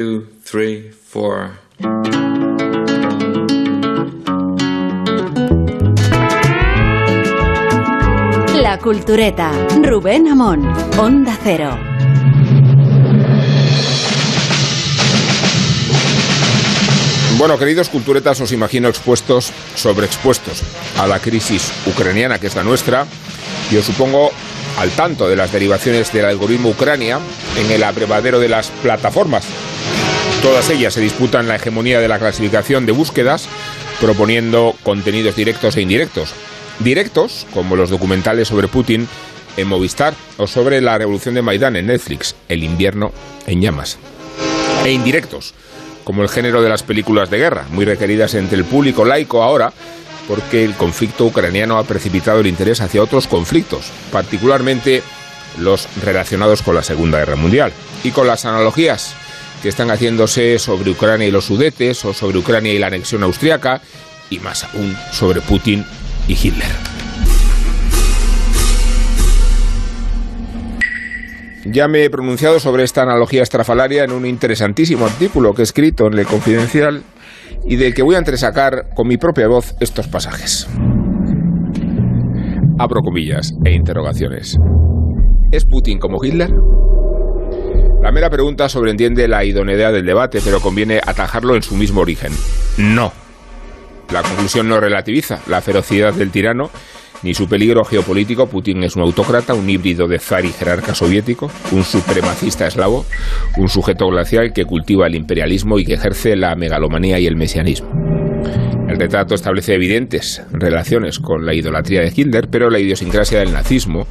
two, three, four. La Cultureta. Rubén Amón. Onda Cero. Bueno, queridos culturetas, os imagino expuestos, sobreexpuestos a la crisis ucraniana, que es la nuestra, y os supongo al tanto de las derivaciones del algoritmo Ucrania en el abrevadero de las plataformas. Todas ellas se disputan la hegemonía de la clasificación de búsquedas, proponiendo contenidos directos e indirectos. Directos, como los documentales sobre Putin en Movistar o sobre la revolución de Maidán en Netflix, El invierno en llamas. E indirectos, como el género de las películas de guerra, muy requeridas entre el público laico ahora, porque el conflicto ucraniano ha precipitado el interés hacia otros conflictos, particularmente los relacionados con la Segunda Guerra Mundial. Y con las analogías que están haciéndose sobre Ucrania y los sudetes, o sobre Ucrania y la anexión austriaca, y más aún sobre Putin y Hitler. Ya me he pronunciado sobre esta analogía estrafalaria en un interesantísimo artículo que he escrito en El Confidencial y del que voy a entresacar con mi propia voz estos pasajes. Abro comillas e interrogaciones. ¿Es Putin como Hitler? La mera pregunta sobreentiende la idoneidad del debate, pero conviene atajarlo en su mismo origen. No. La conclusión no relativiza la ferocidad del tirano ni su peligro geopolítico. Putin es un autócrata, un híbrido de zar y jerarca soviético, un supremacista eslavo, un sujeto glacial que cultiva el imperialismo y que ejerce la megalomanía y el mesianismo. El retrato establece evidentes relaciones con la idolatría de Hitler, pero la idiosincrasia del nazismo,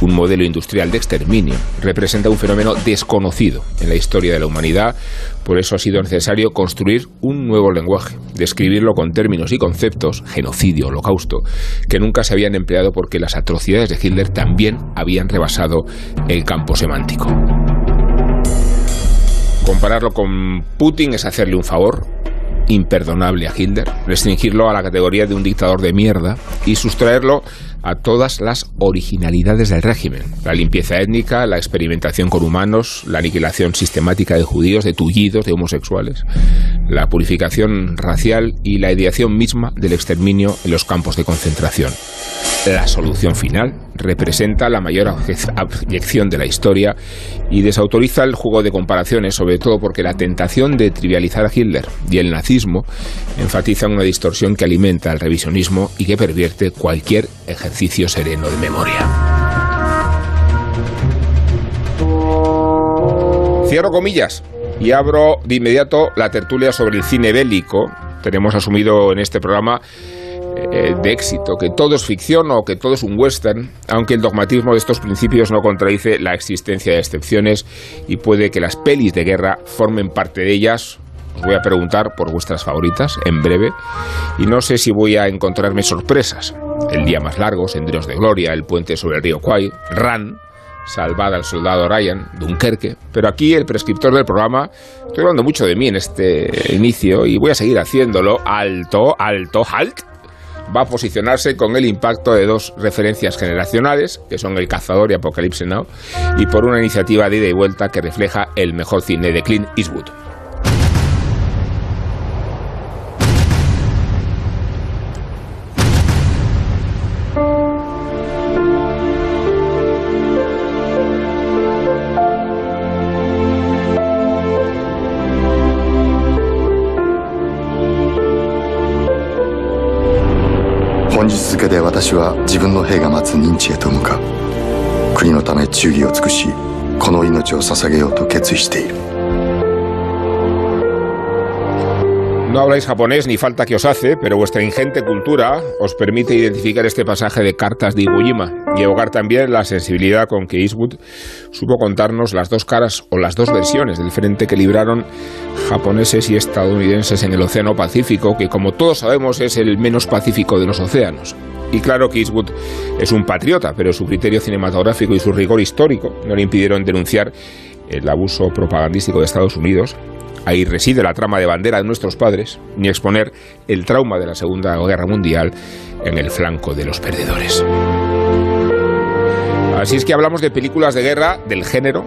un modelo industrial de exterminio, representa un fenómeno desconocido en la historia de la humanidad. Por eso ha sido necesario construir un nuevo lenguaje, describirlo con términos y conceptos, genocidio, holocausto, que nunca se habían empleado porque las atrocidades de Hitler también habían rebasado el campo semántico. Compararlo con Putin es hacerle un favor, imperdonable a Hitler, restringirlo a la categoría de un dictador de mierda y sustraerlo a todas las originalidades del régimen. La limpieza étnica, la experimentación con humanos, la aniquilación sistemática de judíos, de tullidos, de homosexuales, la purificación racial y la ideación misma del exterminio en los campos de concentración. La solución final representa la mayor abyección de la historia y desautoriza el juego de comparaciones, sobre todo porque la tentación de trivializar a Hitler y el nazismo enfatiza una distorsión que alimenta el revisionismo y que pervierte cualquier ejercicio sereno de memoria. Cierro comillas y abro de inmediato la tertulia sobre el cine bélico. Tenemos asumido en este programa eh, de éxito, que todo es ficción o que todo es un western, aunque el dogmatismo de estos principios no contradice la existencia de excepciones y puede que las pelis de guerra formen parte de ellas. Os voy a preguntar por vuestras favoritas en breve y no sé si voy a encontrarme sorpresas. El día más largo, Senderos de Gloria, El puente sobre el río Kwai, Ran, Salvada al soldado Ryan, Dunkerque. Pero aquí el prescriptor del programa, estoy hablando mucho de mí en este inicio y voy a seguir haciéndolo alto, alto, halt va a posicionarse con el impacto de dos referencias generacionales, que son El Cazador y Apocalipsis Now, y por una iniciativa de ida y vuelta que refleja el mejor cine de Clint Eastwood. けで私は自分の兵が待つ認知へと向かう国のため忠義を尽くしこの命を捧げようと決意している No habláis japonés ni falta que os hace, pero vuestra ingente cultura os permite identificar este pasaje de cartas de Iwo Jima. Y evocar también la sensibilidad con que Eastwood supo contarnos las dos caras o las dos versiones del frente que libraron japoneses y estadounidenses en el Océano Pacífico, que como todos sabemos es el menos pacífico de los océanos. Y claro que Eastwood es un patriota, pero su criterio cinematográfico y su rigor histórico no le impidieron denunciar el abuso propagandístico de Estados Unidos. Ahí reside la trama de bandera de nuestros padres, ni exponer el trauma de la Segunda Guerra Mundial en el flanco de los perdedores. Así es que hablamos de películas de guerra del género.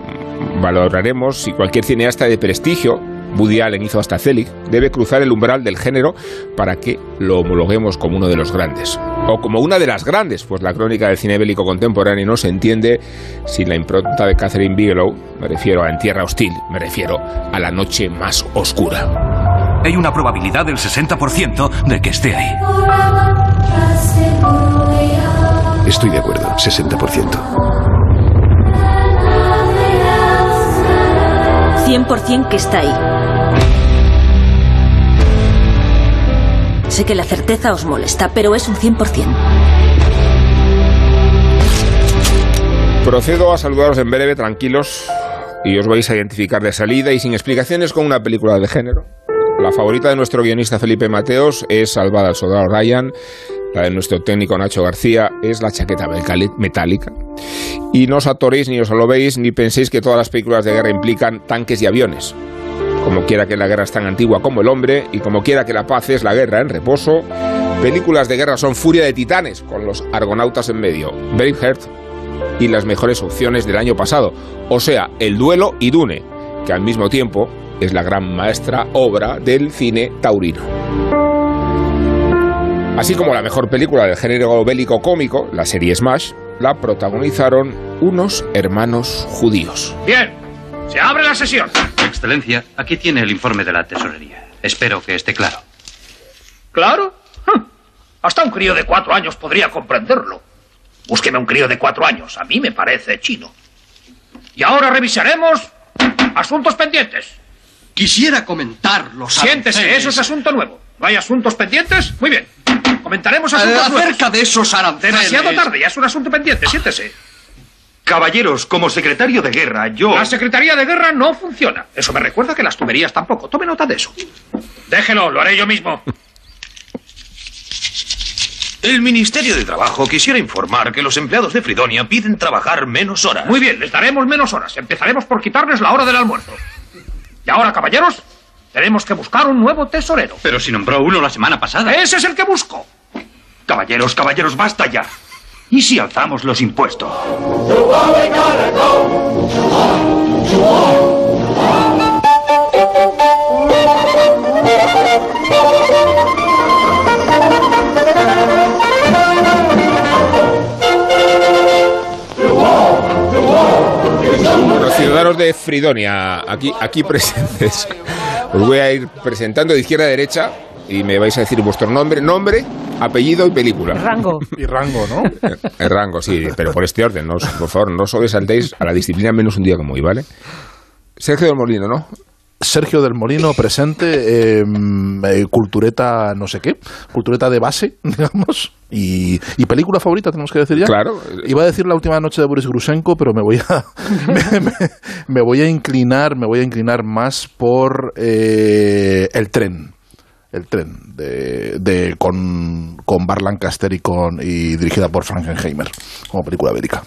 Valoraremos si cualquier cineasta de prestigio Woody Allen hizo hasta Zelig, debe cruzar el umbral del género para que lo homologuemos como uno de los grandes. O como una de las grandes, pues la crónica del cine bélico contemporáneo no se entiende sin la impronta de Catherine Bigelow, me refiero a En Tierra Hostil, me refiero a La Noche Más Oscura. Hay una probabilidad del 60% de que esté ahí. Estoy de acuerdo, 60%. 100% que está ahí. Sé que la certeza os molesta, pero es un 100%. Procedo a saludaros en breve, tranquilos, y os vais a identificar de salida y sin explicaciones con una película de género. La favorita de nuestro guionista Felipe Mateos es Salvada al Soldado Ryan. De nuestro técnico Nacho García es La chaqueta metálica. Y no os atoréis ni os lo veis ni penséis que todas las películas de guerra implican tanques y aviones. Como quiera que la guerra es tan antigua como el hombre y como quiera que la paz es la guerra en reposo, películas de guerra son furia de titanes con los argonautas en medio. Braveheart y las mejores opciones del año pasado, o sea, El duelo y Dune, que al mismo tiempo es la gran maestra obra del cine taurino. Así como la mejor película del género bélico cómico, la serie Smash, la protagonizaron unos hermanos judíos. Bien, se abre la sesión. Excelencia, aquí tiene el informe de la tesorería. Espero que esté claro. ¿Claro? Hm. Hasta un crío de cuatro años podría comprenderlo. Búsqueme un crío de cuatro años. A mí me parece chino. Y ahora revisaremos asuntos pendientes. Quisiera comentarlos. Siéntese, eso es asunto nuevo. ¿No hay asuntos pendientes? Muy bien. Comentaremos asuntos eh, acerca de esos aranceles. Demasiado tarde, ya es un asunto pendiente. Siéntese. Caballeros, como secretario de guerra, yo... La Secretaría de Guerra no funciona. Eso me recuerda que las tuberías tampoco. Tome nota de eso. Déjelo, lo haré yo mismo. El Ministerio de Trabajo quisiera informar que los empleados de Fridonia piden trabajar menos horas. Muy bien, les daremos menos horas. Empezaremos por quitarles la hora del almuerzo. Y ahora, caballeros, tenemos que buscar un nuevo tesorero. Pero si nombró uno la semana pasada. Ese es el que busco. Caballeros, caballeros, basta ya. ¿Y si alzamos los impuestos? Los ciudadanos de Fridonia, aquí, aquí presentes, os voy a ir presentando de izquierda a derecha y me vais a decir vuestro nombre, nombre, apellido y película. Rango. Y rango, ¿no? El rango, sí, pero por este orden, no, por favor, no sobresaltéis a la disciplina menos un día como hoy, ¿vale? Sergio del Molino, ¿no? Sergio del Molino presente, em, eh, cultureta no sé qué, cultureta de base, digamos, y, y, película favorita, tenemos que decir ya. Claro. Iba a decir la última noche de Boris Grusenko, pero me voy a me, me, me voy a inclinar, me voy a inclinar más por eh, el tren el tren de, de con, con Bar Lancaster y, con, y dirigida por Frankenheimer como película bélica.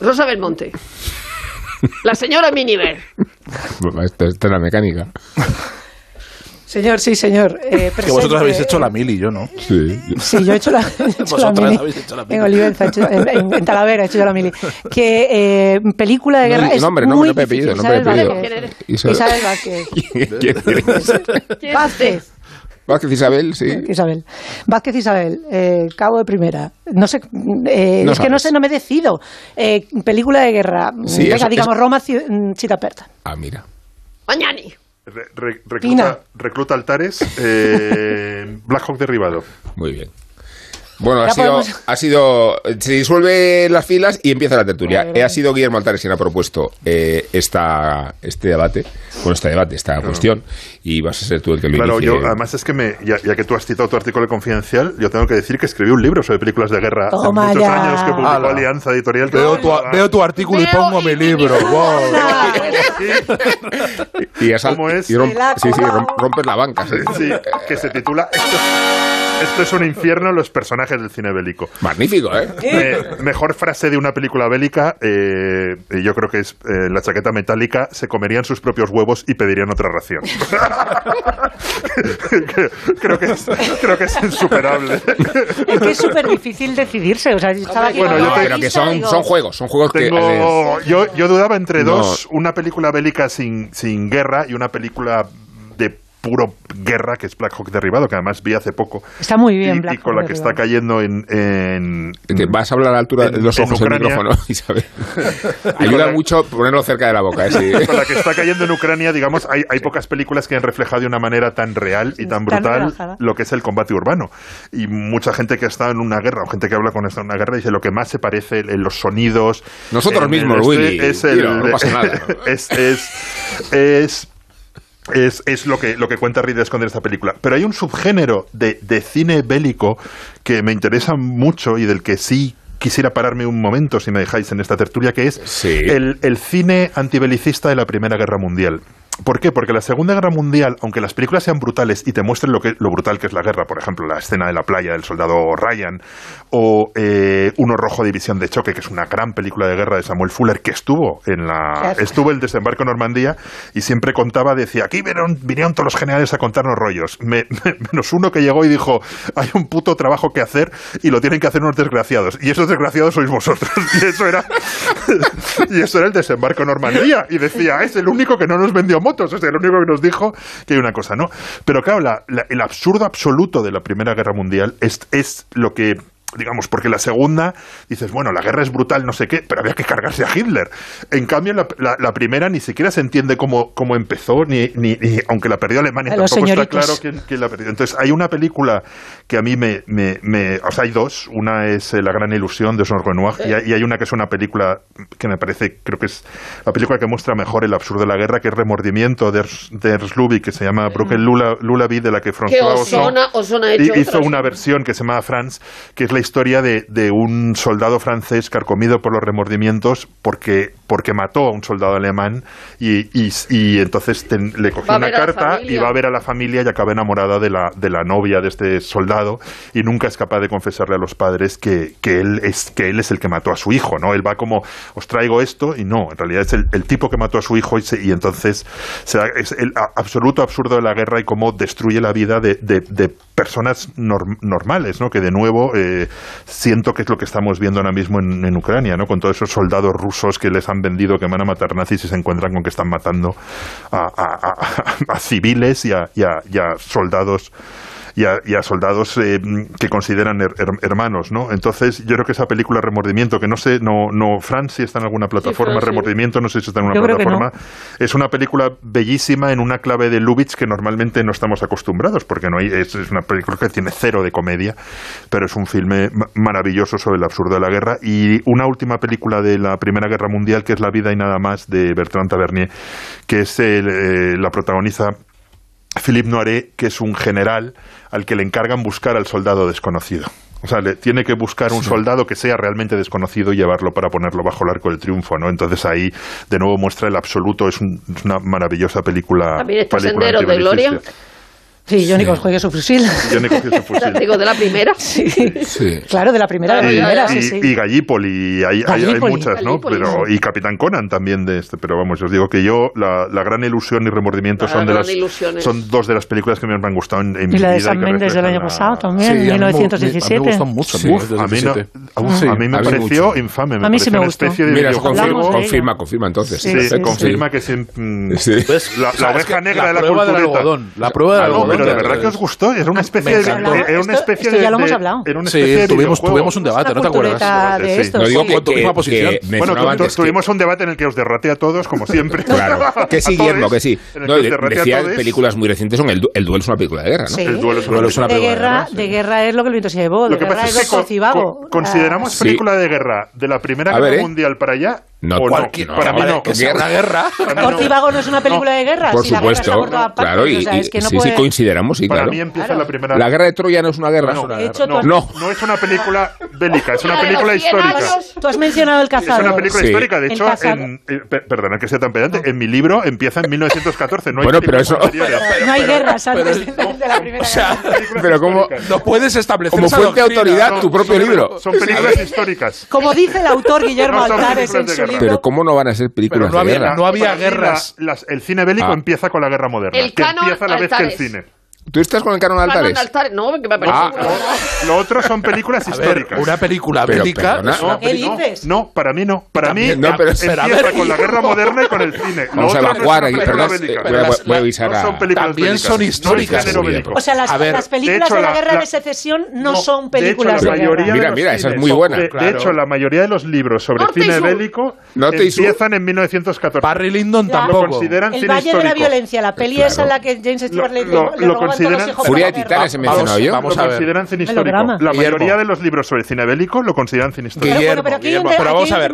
Rosa Belmonte. La señora Miniver. Esto, esto es la mecánica. Señor, sí, señor. Eh, que vosotros habéis hecho la mili, yo no. Sí, sí yo he hecho la, he hecho vosotras la mili. habéis hecho la mili. En Olivenza, hecho, en, en, Talavera he hecho yo la mili. Que eh, película de guerra no, es nombre, muy nombre, difícil. nombre, Isabel apellido. Vázquez. Isabel- Isabel Vázquez. Vázquez. Vázquez Isabel, sí. Isabel. Vázquez Isabel, eh, cabo de primera. No sé, eh, No es que no sé, no me decido. Eh, película de guerra. Sí, Venga, eso- digamos eso- Roma, Ci- mm. Ah, mira. Mañani. Re- re- recluta, recluta altares, eh, Black Hawk derribado. Muy bien. Bueno, ha sido, podemos- ha sido. Se disuelve las filas y empieza la tertulia. Eh, ha sido Guillermo Altares quien ha propuesto eh, esta, este debate, bueno, este debate, esta cuestión, y vas a ser tú el que lo Claro, inicie. yo, además es que me, ya, ya que tú has citado tu artículo de confidencial, yo tengo que decir que escribí un libro sobre películas de guerra hace Toma muchos ya. años que publicó Ala. Alianza Editorial. Veo tu, veo tu artículo y Veo pongo y- mi libro. Wow. y has- ¿Cómo es? y romp- Se la sí, sí, colado. romp- rompes la banca. sí. Sí, que se titula Esto es, un infierno, los personajes del cine bélico. Magnífico, ¿eh? Me- mejor frase de una película bélica, eh, yo creo que es eh, la chaqueta metálica, se comerían sus propios huevos y pedirían otra ración. creo, que es, creo que es insuperable. Es que es súper difícil decidirse. O sea, estaba aquí Bueno, yo pero que son, digo, son juegos, son juegos que. Yo, yo dudaba entre No. dos, una película bélica sin, sin guerra y una película puro guerra, que es Black Hawk derribado, que además vi hace poco. Está muy bien, y, Black y con Hawk la que derribado. está cayendo en... en- Te vas a hablar a la altura de los ojos del Ucrania. micrófono, Isabel. Ayuda mucho ponerlo cerca de la boca. ¿eh? Sí. con la que está cayendo en Ucrania, digamos, hay, hay pocas películas que han reflejado de una manera tan real y tan Tan brutal relajada. lo que es el combate urbano. Y mucha gente que ha estado en una guerra, o gente que habla con esto en una guerra, dice lo que más se parece en los sonidos. Nosotros mismos, este, Willy. Es el, no pasa nada. es, es, es es, es lo que lo que cuenta Ridley Scott en esta película. Pero hay un subgénero de, de cine bélico que me interesa mucho y del que sí quisiera pararme un momento, si me dejáis, en esta tertulia, que es el, el cine antibelicista de la Primera Guerra Mundial. ¿Por qué? Porque la Segunda Guerra Mundial, aunque las películas sean brutales y te muestren lo, que, lo brutal que es la guerra, por ejemplo, la escena de la playa del soldado Ryan, o eh, Uno Rojo División de Choque, que es una gran película de guerra de Samuel Fuller, que estuvo en la Claro. estuvo el desembarco en Normandía y siempre contaba, decía, aquí vinieron, vinieron todos los generales a contarnos rollos, Me- menos uno que llegó y dijo, hay un puto trabajo que hacer y lo tienen que hacer unos desgraciados, y esos desgraciados sois vosotros, y eso era y eso era el desembarco en Normandía, y decía, es el único que no nos vendió motos, es el único que nos dijo que hay una cosa, ¿no? Pero claro, la- la- el absurdo absoluto de la Primera Guerra Mundial es, es lo que digamos, porque la segunda dices, bueno, la guerra es brutal, no sé qué, pero había que cargarse a Hitler. En cambio, la, la- la primera ni siquiera se entiende cómo, cómo empezó, ni, ni, ni- aunque la perdió Alemania, A tampoco está claro quién, quién la perdió. Entonces, hay una película que a mí me, me, me- o sea, hay dos, una es eh, La gran ilusión de Jean Renoir, y, hay, y hay una que es una película que me parece, creo que es la película que muestra mejor el absurdo de la guerra, que es Remordimiento de Lubitsch, que se llama Broken Lula, Lullaby, de la que François Ozon hizo una versión que se llama France, que es la historia de, de un soldado francés carcomido por los remordimientos porque, porque mató a un soldado alemán y, y- y entonces ten- le cogió una carta y va a ver a la familia y acaba enamorada de la, de la novia de este soldado y nunca es capaz de confesarle a los padres que, que, él, es, que él es el que mató a su hijo, ¿no? Él va como, os traigo esto y no, en realidad es el, el tipo que mató a su hijo y, se- y entonces se da- es el absoluto absurdo de la guerra y cómo destruye la vida de, de- de personas norm- normales, ¿no? Que de nuevo eh, siento que es lo que estamos viendo ahora mismo en, en Ucrania, ¿no? Con todos esos soldados rusos que les han vendido que van a matar nazis y se encuentran con que están matando a, civiles y a soldados y a, y a soldados eh, que consideran her- her- hermanos, ¿no? Entonces, yo creo que esa película Remordimiento, que no sé, no, no, Fran, si está en alguna plataforma, sí. Remordimiento, no sé si está en una Yo plataforma, es una película bellísima en una clave de Lubitsch que normalmente no estamos acostumbrados, porque no hay, es, es una película que tiene cero de comedia, pero es un filme ma- maravilloso sobre el absurdo de la guerra. Y una última película de la Primera Guerra Mundial, que es La vida y nada más, de Bertrand Tavernier, que es el, eh, la protagoniza Philippe Noiret, que es un general al que le encargan buscar al soldado desconocido. O sea, le tiene que buscar un soldado que sea realmente desconocido y llevarlo para ponerlo bajo el arco del triunfo, ¿no? Entonces ahí, de nuevo, muestra el absoluto. Es, un- es una maravillosa película. También está película Senderos de Gloria. Sí, Johnny juegue su fusil. Johnny cogió su fusil. Digo, de la primera. Sí. Claro, de la primera, de la Y, primera, y- sí, sí. y Gallipoli, hay, hay- hay muchas, ¿no? Gallipoli, Pero, sí. y Capitán Conan también de este, pero vamos, os digo que yo la, la gran ilusión y remordimiento La son de las es- son dos de las películas que me han gustado en, en mi Y la de vida San Méndez del año pasado también, Sí, a mí me- 1917. me gustan mucho, Sí. A mí, Sí, a mí me a mí pareció mucho. infame. Me A mí sí me una gustó. especie de Mira, videojuego. confirma, de confirma, entonces. Sí, Sí, sí, sí. confirma que sí, mm, Sí. ¿Ves? la, es oveja negra la de la prueba del cultureta. algodón, la prueba del algodón pero de verdad que os gustó. Era una especie de, era una Esto- especie esto ya lo hemos hablado. Sí, tuvimos, un debate, ¿no te acuerdas? cultureta de Sí. esto, No digo sí. que, Con tu misma que- posición. que Bueno, mencionaba tu- tu- antes que- tuvimos un debate en el que os derraté a todos, como siempre. Claro, que sí, Guillermo, que sí. No, decía películas muy recientes son el, Du- el duelo es una película de guerra, ¿no? Sí. El duelo es una película de guerra, de guerra es lo que el viento se llevó, de Lo que guerra pasa es lo consideramos Sí. película de guerra de la Primera Guerra ¿eh? Mundial para allá. No, o cualquier- Para mí no, no. que sea una guerra. Mí no. No es una película de guerra. Por si la guerra está supuesto, por todas partes, claro, y, o sea, es que no sí, puede- sí, coincideramos, sí, Para claro. mí empieza Claro. la primera. La guerra de Troya no es una guerra. No, De hecho, No, tú, No. no es una película bélica, es una La película histórica. tú has mencionado el Es cazador. una película Sí. histórica, de hecho, en, eh, pe- perdona que sea tan pedante, en mi libro empieza en 1914, no hay Bueno, pero eso- no hay guerras antes pero- de, la primera guerra. Pero como, no puedes establecer como fuente de autoridad tu propio libro. Son películas históricas. Como dice el autor Guillermo No Altares en su Pero ¿cómo no van a ser Pero películas no de había- guerra? no había guerras. la- las- el cine bélico Ah. empieza con la guerra moderna, El que canon empieza a la vez que el ¿Tú estás con el canon Altares? Canon Altares, no, que me parece. Ah, no. Lo otro son películas históricas. Ver, una película pero, bélica. No, ¿Qué dices? No, para mí no. Para mí no, pero, empieza pero, con la guerra moderna y con el cine. Vamos a evacuar aquí, perdón. Voy a avisar a. Son películas también son históricas. Pues. o sea, las, ver, las películas de, hecho, de la, la, guerra de secesión no, son películas de, hecho, la de guerra. Mira, mira, esa es muy buena. De hecho, la mayoría de los libros sobre cine bélico empiezan en 1914. Barry Lyndon tampoco. El Valle de la Violencia, la peli esa en la que James Stewart le consideran, Furia de Titanes se mencionó yo. Vamos a ver. consideran cine histórico. La mayoría de los libros sobre cine bélico lo consideran cine histórico. Pero vamos a ver,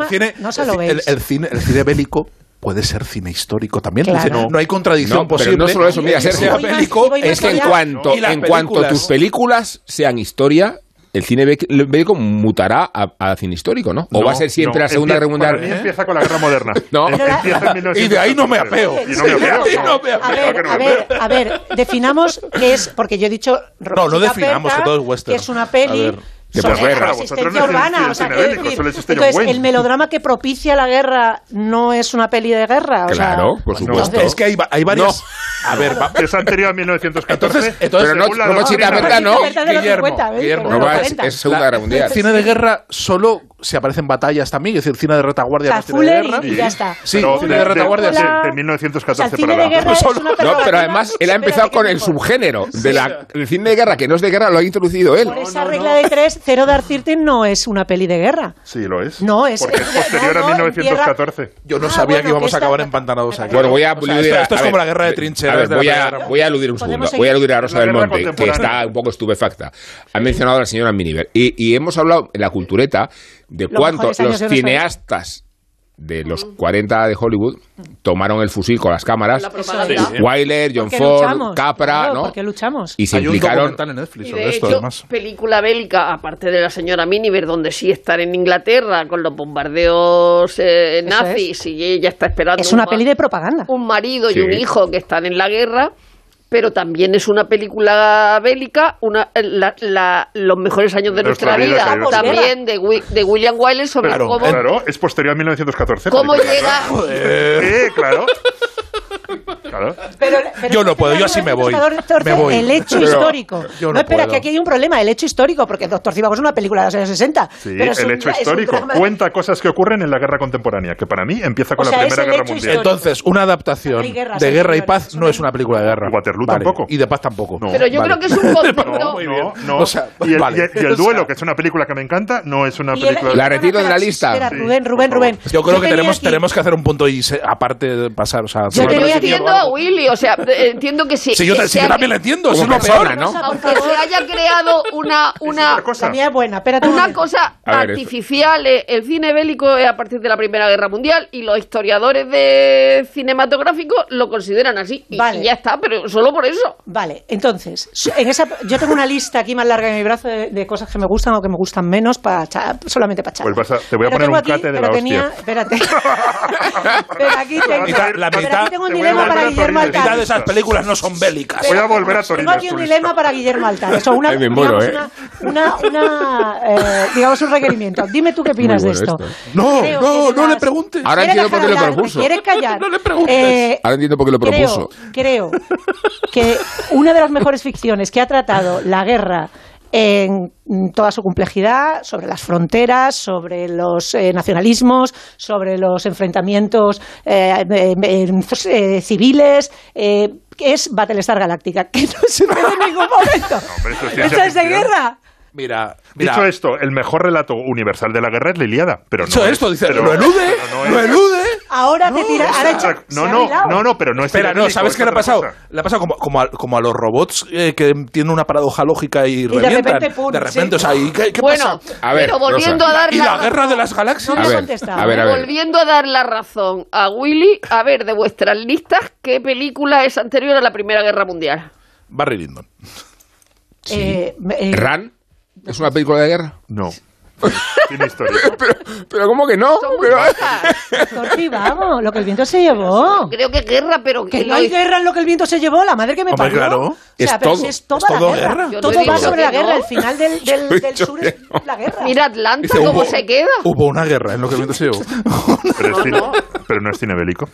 el cine bélico puede ser cine histórico también. No, hay contradicción posible. No solo eso, mira, ser cine bélico es que en cuanto, en cuanto tus películas sean historia, el cine bélico mutará a, a, cine histórico, ¿no? O va a ser siempre no, la Segunda Guerra Mundial. Para mí empieza con la Guerra Moderna. no. Y de ahí no me apeo. A, ver, a ver, definamos qué es, porque yo he dicho. No, no definamos, que todo es western. Que es una peli que pues, guerra, urbana, entonces, el melodrama que propicia la guerra no es una peli de guerra. Claro. Pues entonces, es que hay, hay A ver, es anterior a 1914. Entonces, pero no, no, ¿eh? no, no. No, de guerra solo se aparecen batallas también, es decir, cine de retaguardia. O sea, no guerra. Y ya está. Sí, pero cine de, de retaguardia. De, sí. de 1914 para de abajo. Pero además él ha empezado con el subgénero. Sí. De cine de guerra, que no es de guerra, lo ha introducido él. Por esa regla de tres, cero Dark no es una peli de guerra. Sí, lo es. No, es. Porque es posterior a 1914. Yo no sabía ah, que íbamos a acabar empantanados aquí. Bueno, voy a. aludir. Esto es como la guerra de trincheras. Voy a aludir un segundo. Voy a aludir a Rosa del Monte, que está un poco estupefacta. Ha mencionado a la señora Miniver. Y hemos hablado en la cultureta ¿De los cuánto los cineastas de los 40 de Hollywood tomaron el fusil con las cámaras. La. Wyler, John Ford, Capra, claro, ¿no? Porque luchamos. Y se Hay implicaron. Un en Netflix y esto, además. película bélica, aparte de la señora Miniver, donde sí estar en Inglaterra con los bombardeos eh, nazis y ella está esperando. Es una un peli de propaganda. Un marido y un hijo que están en la guerra pero también es una película bélica, una, eh, la, la, los mejores años de nuestra, vida, también de, de, William Wiley sobre claro, cómo... Claro, es posterior a 1914. ¿Cómo llega... Claro. Eh, claro. Pero, yo no puedo, yo así me voy. Doctor, me. El hecho histórico. No, espera, que aquí hay un problema, el hecho histórico, porque Doctor Cibago es una película de los años 60. Sí, el hecho histórico. Cuenta cosas que ocurren en la guerra contemporánea, que para mí empieza con la Primera Guerra Mundial. Entonces, una adaptación de Guerra y Paz no es una película de guerra. Y tampoco. Y de paz tampoco. pero yo creo que es un concepto. No, no. O sea, y, el, Duelo, que es una película que me encanta, no es una película. La retiro de la lista. Rubén, Rubén, Rubén. Yo creo que tenemos que hacer un punto y aparte pasar. Yo te voy a Willy, o sea, eh, entiendo que sí. Si yo, que este si yo también le entiendo, es lo persona, ¿no? Porque se haya creado una... una cosa. La es buena, espérate. Una cosa ver, artificial, eh, el cine bélico es a partir de la Primera Guerra Mundial y los historiadores de cinematográfico lo consideran así. Y, vale. y ya está, pero solo por eso. Vale, entonces, en esa, yo tengo una lista aquí más larga en mi brazo de, de cosas que me gustan o que me gustan menos, para solamente para charlar. Pues te voy a pero poner un cate de la tenía, hostia. Espérate. pero aquí tengo, la mitad, pero aquí tengo un dilema para Guillermo mitad de esas películas no son bélicas. Voy a volver a Torino. Tengo aquí un dilema para Guillermo Altar. Eso, una, digamos, ¿eh? una, eh, digamos, un requerimiento. Dime tú qué opinas de esto. No, no, no le preguntes. Eh, Ahora entiendo por qué lo propuso. ¿Quieres? No le preguntes. Ahora entiendo por qué lo propuso. Creo que una de las mejores ficciones que ha tratado la guerra en toda su complejidad, sobre las fronteras, sobre los eh, nacionalismos, sobre los enfrentamientos eh, eh civiles eh, es Battlestar Galáctica, que no sucede en ningún momento. No, eso es de guerra. Mira, mira, Dicho esto, el mejor relato universal de la guerra es la Iliada. Pero Dicho no esto, es, dice, pero, lo elude, lo elude. Ahora no, te tira. Ahora hecho, no, no, no, no, pero no es. Espera, no, ¿sabes qué le ha pasado? Cosa. Le ha pasado como, como, a, como a los robots eh, que tienen una paradoja lógica y, y revientan. De repente, pum, de repente sí. o sea, ¿y qué, qué bueno, pasa? A ver, pero volviendo Rosa. a dar. La, y la, guerra de las galaxias. No me contestado. A ver, a ver. Volviendo a dar la razón a Willy, a ver, de vuestras listas, ¿qué película es anterior a la Primera Guerra Mundial? Barry Lyndon. Sí. Eh, eh, ¿Ran? ¿Es una película de guerra? No. Pero, pero ¿cómo que no? Pero... Corti, vamos, lo que el viento se llevó. Creo que guerra, pero que no hay guerra en lo que el viento se llevó, la madre que me parió. Claro. O sea, es, todo, si es toda la guerra. Todo va sobre la guerra, el final del, del, sur es la guerra. Mira Atlanta cómo se queda. Hubo una guerra en lo que el viento se llevó. pero, es cine, no es cinebélico.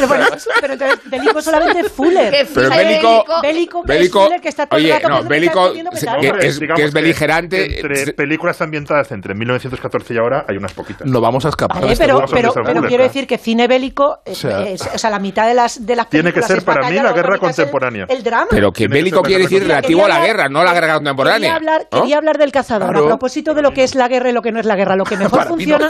Pero, bueno, pero entonces bélico solamente es Fuller. Pero Fuller- bélico, bélico, bélico, es Fuller que está todo el oye, rato no, que bélico, está que es, digamos que es beligerante. Entre películas ambientadas entre 1914 y ahora hay unas poquitas. No vamos a escapar. Vale, de pero, pero, pero quiero decir que cine bélico, eh, O sea- es- o sea, la mitad de las, de las Tiene que películas ser es para mí la guerra el- contemporánea. El drama. Pero que bélico quiere decir relativo a la guerra, no a la guerra contemporánea. Quería hablar, ¿no? quería hablar del cazador. Claro. A propósito de lo que es la guerra y lo que no es la guerra. Lo que mejor no. funciona,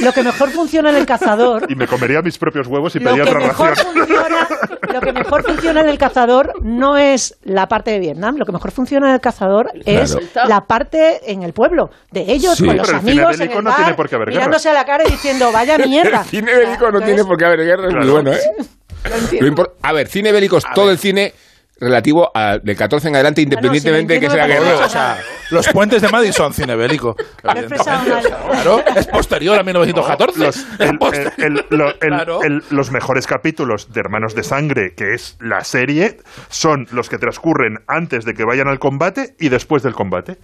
lo que mejor funciona en el cazador Y me comería mis propios huevos y lo que, mejor funciona, lo que mejor funciona en el cazador no es la parte de Vietnam, lo que mejor funciona en el cazador es Claro. la parte en el pueblo, de ellos Sí. con los Pero el cine amigos en bélico el no bar, tiene por qué haber guerra. mirándose a la cara y diciendo, vaya mierda. El cine bélico no tiene por qué haber guerra, es muy Claro. bueno, ¿eh? Lo. Lo a ver, cine bélico es todo el cine relativo a, del 14 en adelante, independientemente de que sea lo O sea, los puentes de Madrid son cine bélico. Lo he expresado evidentemente. mal. Claro, es posterior a 1914. Los, Es el- posterior. el- el- lo- el- Claro. el- los mejores capítulos de Hermanos de Sangre, que es la serie, son los que transcurren antes de que vayan al combate y después del combate.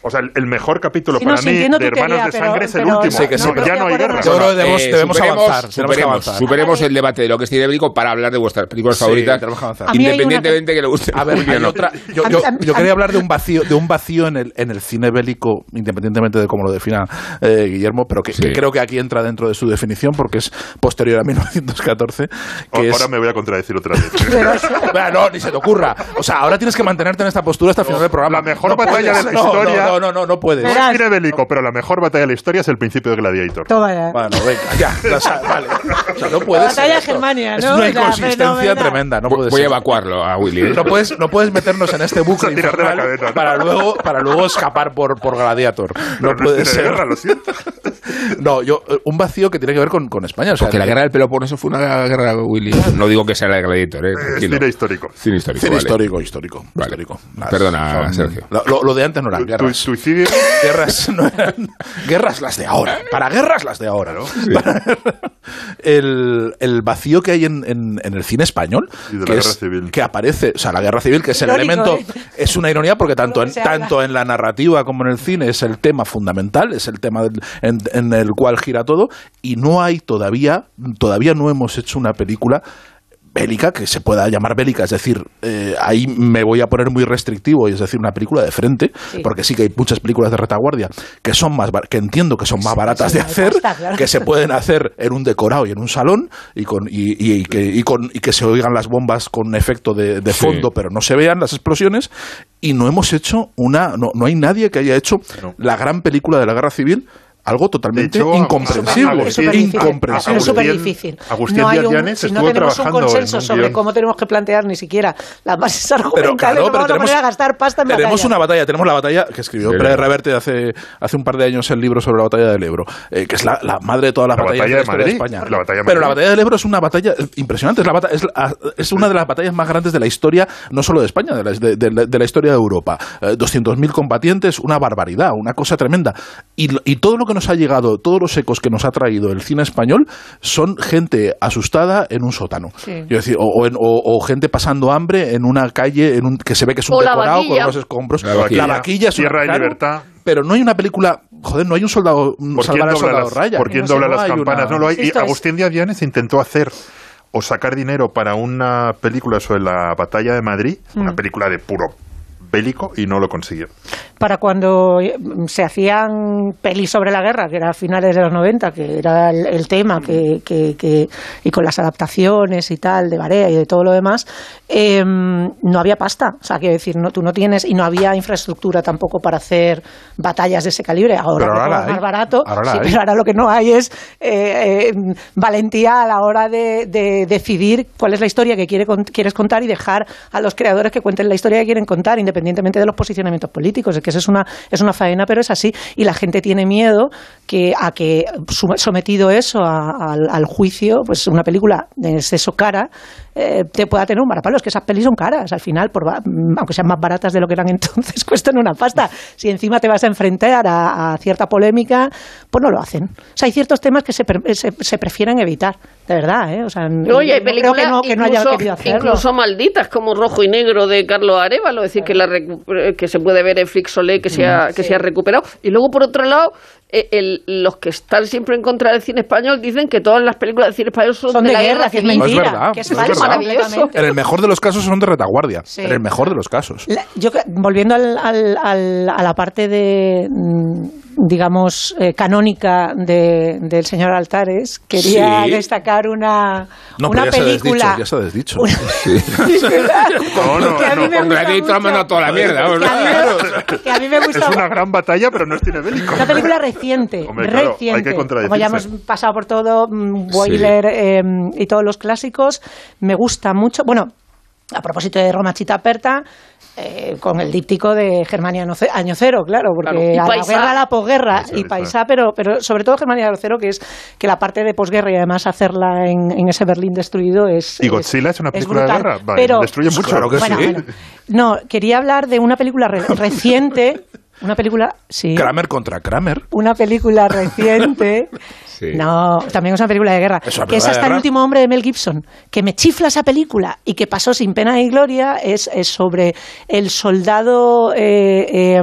O sea, el, mejor capítulo Sí, no, para sí, mí de Hermanos teoría, de pero- Sangre es el pero último. Sí, que ya no hay guerra. Yo creo que debemos, Eh, debemos superemos, avanzar. Superemos, avanzar. superemos el debate de lo que es cine bélico para hablar de vuestras películas Sí, favoritas, una independientemente que le guste. A ver, Julio, hay no. otra- yo, quería hablar de un vacío, de un vacío en el, en el cine bélico, independientemente de cómo lo defina eh, Guillermo, pero que, Sí. que creo que aquí entra dentro de su definición porque es posterior a 1914. Que Ahora es, me voy a contradecir otra vez. No, ni se te ocurra. O sea, ahora tienes que mantenerte en esta postura hasta el final del programa. La mejor No batalla de la No, historia- No, no, no, no puedes. No es cine bélico, pero la mejor batalla de la historia es el principio de Gladiator. Toma ya. Bueno, venga, ya. la vale. O sea, no La puedes. batalla ser. Germania, Es ¿no? una O sea, inconsistencia tremenda. No Voy puede voy a evacuarlo a Willy. ¿eh? No puedes, no puedes meternos en este bucle la cadena, ¿no? para luego, para luego escapar por, por Gladiator. No Pero puede es ser. guerra, lo siento. No, yo, un vacío que tiene que ver con, con España. O sea, Porque la guerra del Peloponeso fue una guerra, Willy. No digo que sea la de Gladiator, ¿eh? Es Tranquilo. cine histórico. Cine histórico. Cine vale. histórico, histórico, Vale. histórico. Perdona, Sergio. Lo, lo- de antes no eran Tu- guerras. Suicidio. Guerras no eran guerras las de ahora. Para guerras las de ahora, ¿no? El, el vacío que hay en, en- en el cine español, Y de la que, guerra es- civil. que aparece, o sea, la guerra civil, que es el Irónico, elemento, ¿eh? es una ironía porque tanto en, tanto en la narrativa como en el cine es el tema fundamental, es el tema del- en, en el cual gira todo, y no hay todavía, todavía no hemos hecho una película bélica, que se pueda llamar bélica, es decir, eh, ahí me voy a poner muy restrictivo, y es decir, una película de frente, Sí. porque sí que hay muchas películas de retaguardia que son más que entiendo que son más baratas de sí, hacer, claro. que se pueden hacer en un decorado y en un salón y con y, y- y que, y con y que se oigan las bombas con efecto de, de Sí. fondo, pero no se vean las explosiones y no hemos hecho una no, no hay nadie que haya hecho la gran película de la guerra civil algo totalmente hecho, incomprensible, Es súper difícil. incomprensible. Es súper Agustín- difícil. Agustín no hay un, si no tenemos un consenso un sobre guion. cómo tenemos que plantear ni siquiera las bases Pero argumentales, claro, nos pero vamos a tenemos, poner a gastar pasta en tenemos batalla. una batalla, tenemos la batalla que escribió Sí. Pérez Reverte hace, hace un par de años el libro sobre la batalla del Ebro, eh, que es la, la madre de todas las La batallas batalla de la de Madrid, España. la batalla de Pero la Madrid. batalla del Ebro es una batalla impresionante, es, la bata- es, la- es una de las batallas más grandes de la historia, no solo de España, de la, de- de la- de la historia de Europa. Eh, 200.000 combatientes, una barbaridad, una cosa tremenda. Y, y todo lo que nos ha llegado, todos los ecos que nos ha traído el cine español son gente asustada en un sótano. Sí. Quiero decir, o, o en- o- o gente pasando hambre en una calle en un, que se ve que es un decorado con unos escombros. La vaquilla. La vaquilla es una- Tierra y libertad. Pero no hay una película, joder, no hay un soldado, un ¿Por salvar al soldado las, Ryan. por quién No dobla no las una- campanas? No lo hay. Y Agustín Díaz Llanes intentó hacer o sacar dinero para una película sobre la batalla de Madrid, Mm. una película de puro bélico, y no lo consiguió. para cuando eh, se hacían pelis sobre la guerra, que era a finales de los 90, que era el, el tema, que, que- que- y con las adaptaciones y tal, de Barea y de todo lo demás, eh, no había pasta. O sea, quiero decir, no, tú no tienes, y no había infraestructura tampoco para hacer batallas de ese calibre. Ahora, Pero es más barato, Ahora sí, pero ahora lo que no hay es eh, eh, valentía a la hora de, de decidir cuál es la historia que quiere, quieres contar y dejar a los creadores que cuenten la historia que quieren contar, independientemente de los posicionamientos políticos. Es que eso es una, es una faena, pero es así. Y la gente tiene miedo que a que, sometido eso a- al, al juicio, pues una película de exceso cara, eh, te pueda tener un varapalo. Es que esas pelis son caras. Al final, por, aunque sean más baratas de lo que eran entonces, cuestan una pasta. Si encima te vas a enfrentar a, a cierta polémica, pues no lo hacen. O sea, hay ciertos temas que se, pre- se, se prefieren evitar, de verdad. ¿eh? O sea, Oye, hay películas que no, que no haya incluso, querido hacerlo. incluso malditas como Rojo y Negro de Carlos Arevalo, es decir, que, la recu- que se puede ver en Flixolé, que se ha, que se ha recuperado. Y luego, por otro lado, eh, el- los que están siempre en contra del cine español dicen que todas las películas de cine español son, Son de, de la guerra, guerra que es civil. No es mentira, verdad. que es no es. En el mejor de los casos son de retaguardia. Sí. En el mejor de los casos. La- yo que- volviendo al- al- al- a la parte de mm, digamos eh, canónica de- del señor Altares quería Sí. destacar una No, una pero ya se ha película desdicho, ya se ha desdicho. No, no, que a mí no. me Con gusta Gladiator ha mucho. mandado toda la mierda. vamos. que a mí me- que a mí me gusta Es una gran batalla, pero no es cine bélico. Una película reciente, Hombre, claro, reciente. hay que Como ya hemos pasado por todo, mm, Boiler eh, y todos los clásicos, me gusta mucho. Bueno, a propósito de Roma Chita Aperta, eh, con el díptico de Germania Año Ce- Año Cero, claro, porque Claro. A la guerra, a la posguerra y Paisá. Pero, pero sobre todo Germania Año Cero, que es que la parte de posguerra y además hacerla en, en ese Berlín destruido es. ¿Y Godzilla es una película de guerra? Vale, pero, destruye mucho. Claro que bueno, sí. bueno. no, quería hablar de una película re- reciente. Una película, sí. Kramer contra Kramer. Una película reciente. Sí. No, también es una película de guerra. Es una que es película hasta el último hombre de Mel Gibson. Que me chifla esa película y que pasó sin pena ni gloria. Es, es sobre el soldado eh, eh,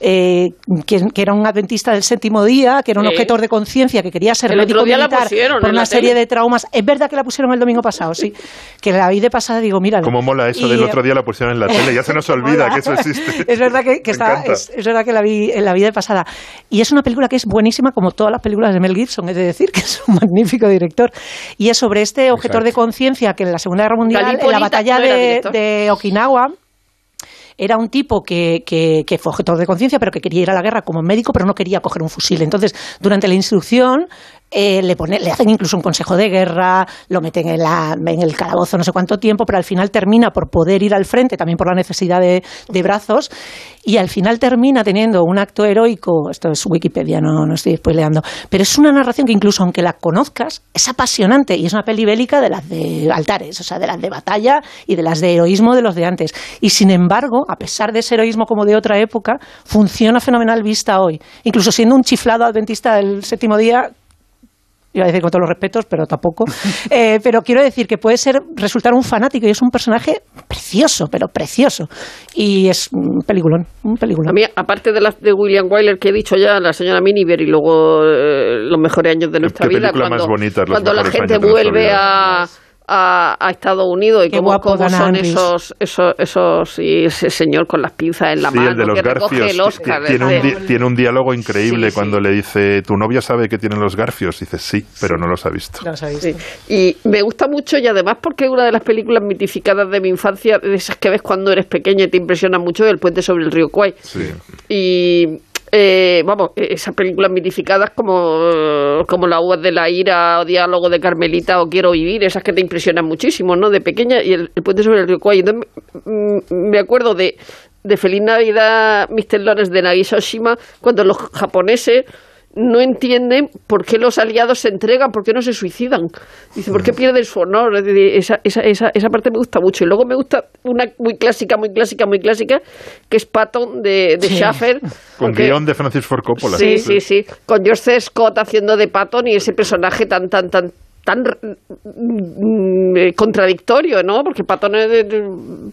eh, que, que era un adventista del séptimo día, que era un objetor de conciencia, que quería ser El médico otro día la militar pusieron por una la serie tele. de traumas. Es verdad que la pusieron el domingo pasado, sí. Que la vi de pasada, digo, mira. Cómo mola eso Y, del otro día la pusieron en la tele. Ya se nos olvida Mola. que eso existe. Es verdad que, que está. Es, es verdad que la vi en la vida pasada. Y es una película que es buenísima como todas las películas de Mel Gibson, es de decir, que es un magnífico director. Y es sobre este objetor Exacto. de conciencia que en la Segunda Guerra Mundial, en la batalla no de Okinawa, era un tipo que, que, que fue objetor de conciencia, pero que quería ir a la guerra como médico, pero no quería coger un fusil. Entonces, durante la instrucción, eh, le, pone, le hacen incluso un consejo de guerra, lo meten en, la, en el calabozo no sé cuánto tiempo, pero al final termina por poder ir al frente, también por la necesidad de, brazos, y al final termina teniendo un acto heroico. Esto es Wikipedia, no, no estoy spoileando, pero es una narración que incluso aunque la conozcas, es apasionante y es una peli bélica de las de altares, o sea, de las de batalla y de las de heroísmo de los de antes. Y sin embargo, a pesar de ese heroísmo como de otra época, funciona fenomenal vista hoy. Incluso siendo un chiflado adventista del séptimo día, iba a decir con todos los respetos, pero tampoco. Eh, pero quiero decir que puede ser resultar un fanático y es un personaje precioso, pero precioso. Y es un peliculón, un peliculón. A mí, aparte de las de William Wyler que he dicho ya, la señora Miniver y luego eh, los mejores años de nuestra qué vida, película cuando, más bonita, cuando la gente vuelve vida. a, a, a Estados Unidos y Qué cómo, cómo son Andrews. esos, esos, esos, y ese señor con las pinzas en la Sí, mano el de los que recoge garfios. el Oscar. Tiene un, di- tiene un diálogo increíble Sí, sí. cuando le dice, ¿tu novia sabe que tienen los garfios? Dice, sí, pero no los ha visto. Y me gusta mucho y además porque es una de las películas mitificadas de mi infancia, de esas que ves cuando eres pequeña y te impresiona mucho, El puente sobre el río Kwai. Sí. Y eh, vamos, esas películas mitificadas como, como La uvas de la ira o Diálogo de Carmelita o Quiero vivir, esas que te impresionan muchísimo, ¿no? De pequeña y el, puente sobre el río Kwai. Entonces mm, me acuerdo de, de Feliz Navidad, Mr. Lawrence de Nagisa Oshima, cuando los japoneses no entienden por qué los aliados se entregan, por qué no se suicidan. Dice, ¿por qué pierden su honor? Esa, esa, esa, esa parte me gusta mucho. Y luego me gusta una muy clásica, muy clásica, muy clásica, que es Patton de, de Sí. Schaffer. Con porque- guion de Francis Ford Coppola. Sí, sí, sí. Con George C. Scott haciendo de Patton y ese personaje tan, tan, tan tan mm, eh, contradictorio, ¿no? Porque Patton es de-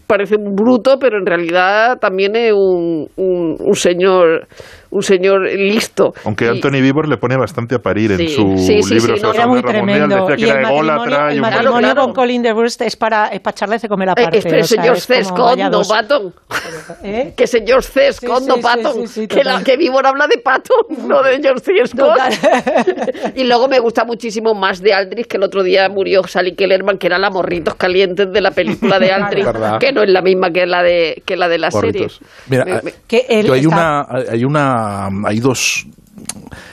parece un bruto, pero en realidad también es un, un, un señor un señor listo. Aunque Y- Anthony Vivor le pone bastante a parir Sí, en su sí, sí, libro sí, sobre no, la Era muy Guerra Mundial. tremendo. Decía que y el era matrimonio, ególatra y el matrimonio claro. con Colin de Burst es para, es para echarle de comer Eh, aparte. espera, o sea, señor dos. Patton. ¿Eh? Que señor C. Scott, Sí, no sí, Patton. que, la, que Vivor habla de Patton, no de George C. Scott. Y luego me gusta muchísimo más de Aldrich, que el otro día murió Sally Kellerman, que era la morritos calientes de la película de Aldrich, que no es la misma que la de, que la, de la serie. Mira, Me- me- Que él Yo hay está- una, hay una, hay dos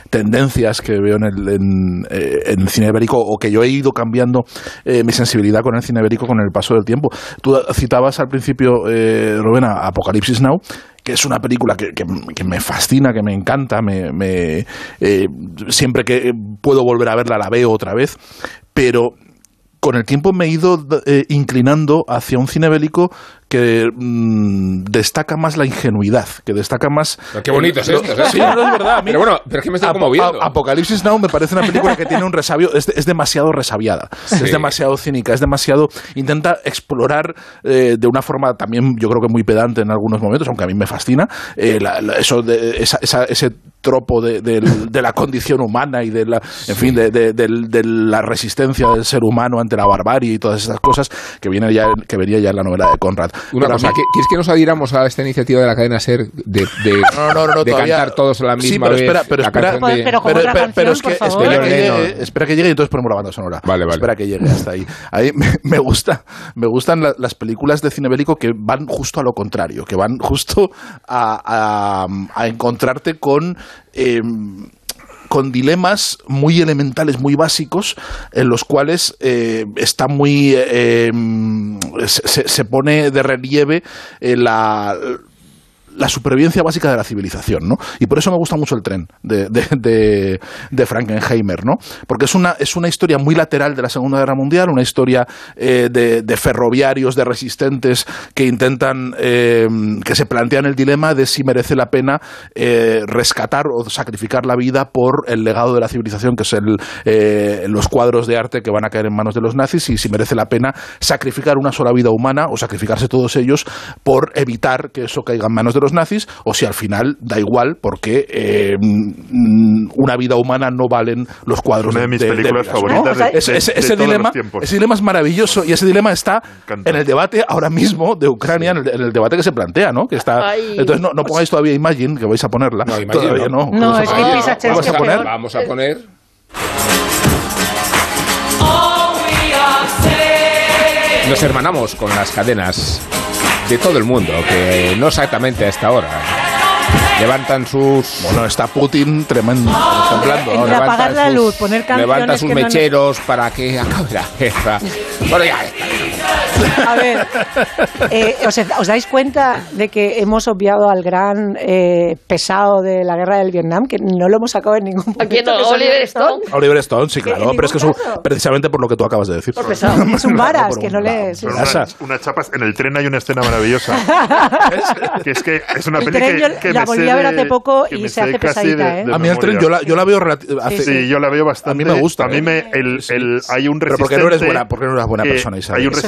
tendencias que veo en el, en, eh, cine ibérico o que yo he ido cambiando eh, mi sensibilidad con el cine ibérico con el paso del tiempo. Tú citabas al principio, eh, Rubén, Apocalipsis Now, que es una película que, que- me fascina, que me encanta, me, me, eh, siempre que puedo volver a verla la veo otra vez, pero con el tiempo me he ido inclinando hacia un cine bélico que mm, destaca más la ingenuidad, que destaca más... Pero qué bonito es lo- esto, ¿eh? Sí, no, es verdad. a mí- Pero bueno, pero es que me estoy conmoviendo. Apocalipsis Now me parece una película que tiene un resabio, es, es demasiado resabiada, Sí. es demasiado cínica, es demasiado... Intenta explorar eh, de una forma también yo creo que muy pedante en algunos momentos, aunque a mí me fascina, eh, la- la- eso de- esa- esa- ese tropo de, la condición humana y de la, en fin, de, de la resistencia del ser humano ante la barbarie y todas esas cosas que viene ya, que venía ya en la novela de Conrad. Una cosa, mí- ¿qui- ¿quieres que nos adhiramos a esta iniciativa de la cadena SER de, de, No, no, no, de todavía- cantar todos a la misma sí, pero vez espera, pero la espera, de- Pero pero, es que espera que, llegue, espera que llegue y entonces ponemos la banda sonora. Vale, vale. Espera que llegue hasta ahí. Ahí me, me gusta, me gustan la- las películas de cine bélico que van justo a lo contrario, que van justo a, a- a encontrarte con em, con dilemas muy elementales, muy básicos, en los cuales eh, está muy eh, em, se, se pone de relieve eh, la la supervivencia básica de la civilización, ¿no? Y por eso me gusta mucho el tren de, de, de, Frankenheimer, ¿no? Porque es una, es una historia muy lateral de la Segunda Guerra Mundial, una historia eh, de, de ferroviarios, de resistentes que intentan, eh, que se plantean el dilema de si merece la pena eh, rescatar o sacrificar la vida por el legado de la civilización, que es el, eh, los cuadros de arte que van a caer en manos de los nazis, y si merece la pena sacrificar una sola vida humana o sacrificarse todos ellos por evitar que eso caiga en manos de los nazis, o si al final da igual porque eh, mm, una vida humana no valen los cuadros Una de mis de- de películas favoritas ¿no? de- Ese- ese- de ese todos los dilema, tiempos. ese dilema es maravilloso y ese dilema está en el debate ahora mismo de Ucrania, en el, en el debate que se plantea, ¿no? Que está, Ay. entonces no, no pongáis todavía Imagine, que vais a ponerla. No, Imagine todavía no. es que a poner. Vamos a poner. Nos hermanamos con las cadenas de todo el mundo, que no exactamente a esta hora. Levantan sus. Bueno, está Putin tremendo, temblando. Levantan apagar la sus- luz, poner canciones Levantan sus que no- mecheros para que acabe la guerra. Bueno, ya está. A ver, eh, ¿os, os dais cuenta de que hemos obviado al gran eh, pesado de la guerra del Vietnam? Que no lo hemos sacado en ningún momento. ¿A quién no? Oliver Stone. Oliver Stone, sí, claro, pero es que es un- precisamente por lo que tú acabas de decir. Por pesado. Es un varas, que no le... Son sí. unas, unas chapas. En el tren hay una escena maravillosa. que es que es una tren que, yo que la me volví a ver hace poco y se hace pesadita, de- ¿eh? de A mí el tren yo la, yo la veo hace- Sí, yo la veo bastante. A mí me gusta, A mí ¿eh? me, el, el, hay un Pero resistente. porque no eres buena- porque no eres buena persona, Isabel. Hay un Eso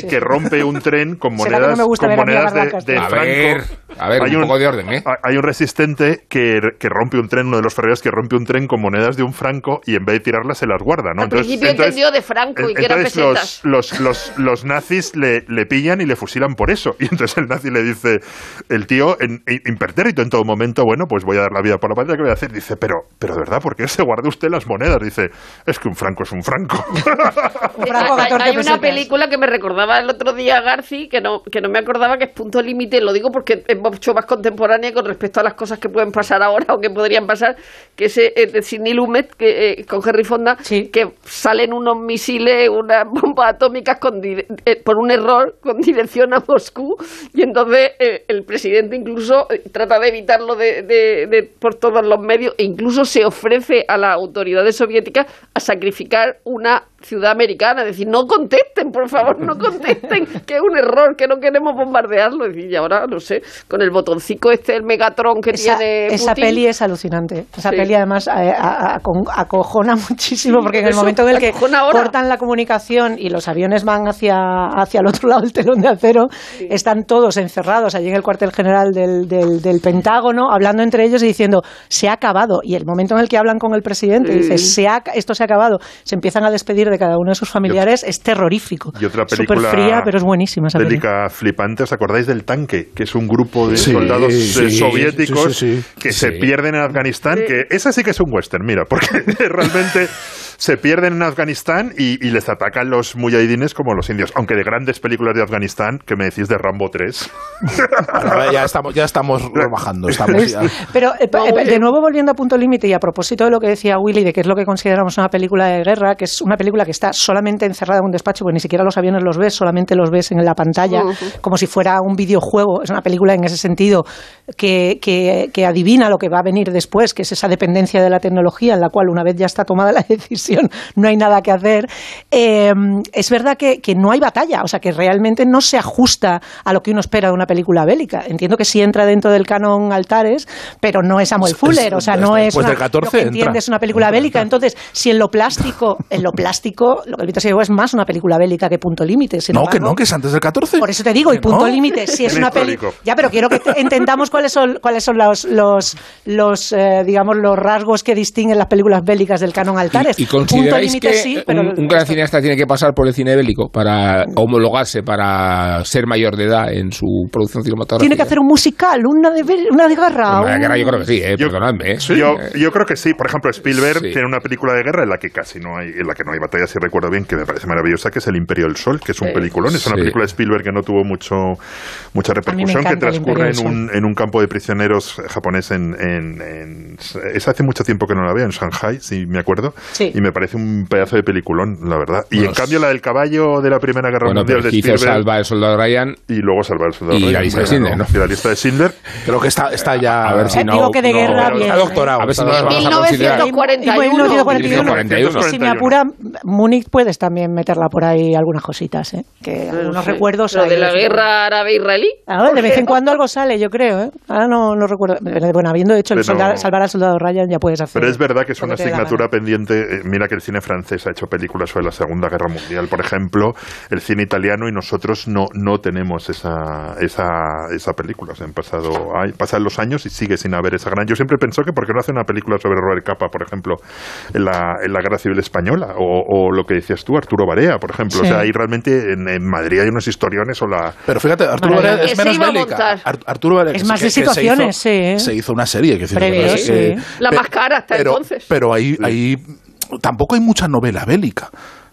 sí. que rompe un tren con no monedas, con monedas de, de. A Franco. ver, a ver, Hay un poco de orden, ¿eh? Hay un resistente que, que rompe un tren, uno de los ferroviarios que rompe un tren con monedas de un franco y en vez de tirarlas se las guarda, ¿no? Al principio entendió de franco y que eran entonces pesetas. los, los, los, los nazis le, le pillan y le fusilan por eso. Y entonces el nazi le dice, el tío, en, en- impertérrito en todo momento, bueno, pues voy a dar la vida por la patria, ¿qué voy a hacer? Dice, pero, pero de verdad, ¿por qué se guarda usted las monedas? Dice, es que un franco es un franco. Un franco, Hay- 14 hay una película que me recordaba el otro día Garci que no que no me acordaba que es punto límite lo digo porque es mucho más contemporánea con respecto a las cosas que pueden pasar ahora o que podrían pasar que es eh, de Sidney Lumet que, eh, con Henry Fonda que salen unos misiles unas bombas atómicas con eh, por un error con dirección a Moscú y entonces el presidente incluso trata de evitarlo de, de- de- por todos los medios e incluso se ofrece a las autoridades soviéticas a sacrificar una ciudad americana, decir, no contesten, por favor, no contesten, que es un error, que no queremos bombardearlo, decir, y ahora, no sé, con el botoncito este, el Megatron que Esa, tiene esa peli es alucinante. Esa Sí. peli además a- a- acon- acojona muchísimo Sí, porque en el momento en el que ahora. cortan la comunicación y los aviones van hacia, hacia el otro lado del telón de acero, están todos encerrados allí en el cuartel general del, del- del Pentágono, hablando entre ellos y diciendo, se ha acabado. Y el momento en el que hablan con el presidente, dice, se ha, esto se ha acabado, se empiezan a despedir de cada uno de sus familiares, es terrorífico. Y otra Súper película fría, pero es buenísima esa peli. bélica flipante, ¿os acordáis del tanque? Que es un grupo de Sí, soldados eh, sí, soviéticos sí, sí, sí. que se pierden en Afganistán, que esa sí que es un western, mira, porque realmente se pierden en Afganistán y, y les atacan los mujahidines como los indios. Aunque de grandes películas de Afganistán, que me decís de Rambo 3. Bueno, ya estamos, ya estamos rebajando. Estamos ya- Pero eh, eh, de nuevo volviendo a punto límite y a propósito de lo que decía Willy, de que es lo que consideramos una película de guerra, que es una película que está solamente encerrada en un despacho, porque ni siquiera los aviones los ves, solamente los ves en la pantalla, Ujú. como si fuera un videojuego. Es una película en ese sentido que, que- que adivina lo que va a venir después, que es esa dependencia de la tecnología, en la cual una vez ya está tomada la decisión, no hay nada que hacer, eh, es verdad que, que no hay batalla, o sea, que realmente no se ajusta a lo que uno espera de una película bélica. Entiendo que sí entra dentro del canon Altares, pero no es Samuel Es- Fuller, o sea, no es después una, del 14 lo que entra. es una película bélica. Entonces, si en lo plástico, en lo plástico, lo que Vito es más una película bélica que Punto Límite. No, que no, que es antes del 14. por eso te digo, y punto no. límite, si es una histórico. Ya, pero quiero que te- entendamos cuáles son, cuáles son los, los, los eh, digamos, los rasgos que distinguen las películas bélicas del canon Altares. ¿Y punto consideráis límite que sí, pero un, un gran cineasta tiene que pasar por el cine bélico para homologarse, para ser mayor de edad en su producción cinematográfica? tiene que hacer un musical, una de, una de guerra. Una de un- guerra yo creo que sí, eh, perdonadme. eh. Yo, yo creo que sí. Por ejemplo, Spielberg Sí. tiene una película de guerra en la que casi no hay, en la que no hay batalla, si recuerdo bien, que me parece maravillosa, que es El Imperio del Sol, que es un Sí. peliculón. Es una Sí. película de Spielberg que no tuvo mucho mucha repercusión, que transcurre en un, en un campo de prisioneros japonés en, en, en- es hace mucho tiempo que no la veo, en Shanghai, si me acuerdo. Sí. Y me parece un pedazo de peliculón, la verdad. Y Bueno, en cambio la del caballo de la Primera Guerra Bueno, Mundial de hizo Spielberg Salva el Soldado Ryan y luego Salvar el Soldado y Ryan, la lista de Schindler, ¿no? Y la lista de Schindler. Creo que está, está ya. A ver si Eh, no. digo que de no- guerra no- bien, Está doctorado. A ver si está no nos doctorado. vamos a considerar. 1941. 1941. Si me 1941. Múnich puedes también meterla por ahí algunas cositas, ¿eh? Que algunos Sí. recuerdos Lo hay de la guerra árabe-israelí. Ah, de vez en cuando algo sale, yo creo, ¿eh? Ahora no, no recuerdo. Bueno, habiendo hecho el soldado- salvar al soldado Ryan, ya puedes hacer. Pero es verdad que es una asignatura pendiente. Eh, Mira que el cine francés ha hecho películas sobre la Segunda Guerra Mundial, por ejemplo, el cine italiano, y nosotros no, no tenemos esa, esa, esa película. O sea, han pasado, hay, pasan los años y sigue sin haber esa gran. Yo siempre pensé que, ¿por qué no hace una película sobre Robert Capa, por ejemplo, en la, en la Guerra Civil Española? O, o lo que decías tú, Arturo Barea, por ejemplo. O sea, ahí realmente en, en Madrid hay unos historiones o la. Pero fíjate, Arturo Que es menos bélica. Arturo Es más se- de se situaciones, hizo- sí, ¿eh? Se hizo una serie. Que Previo, sí. eh, La más cara hasta pero, entonces. Pero ahí, ahí tampoco hay mucha novela bélica.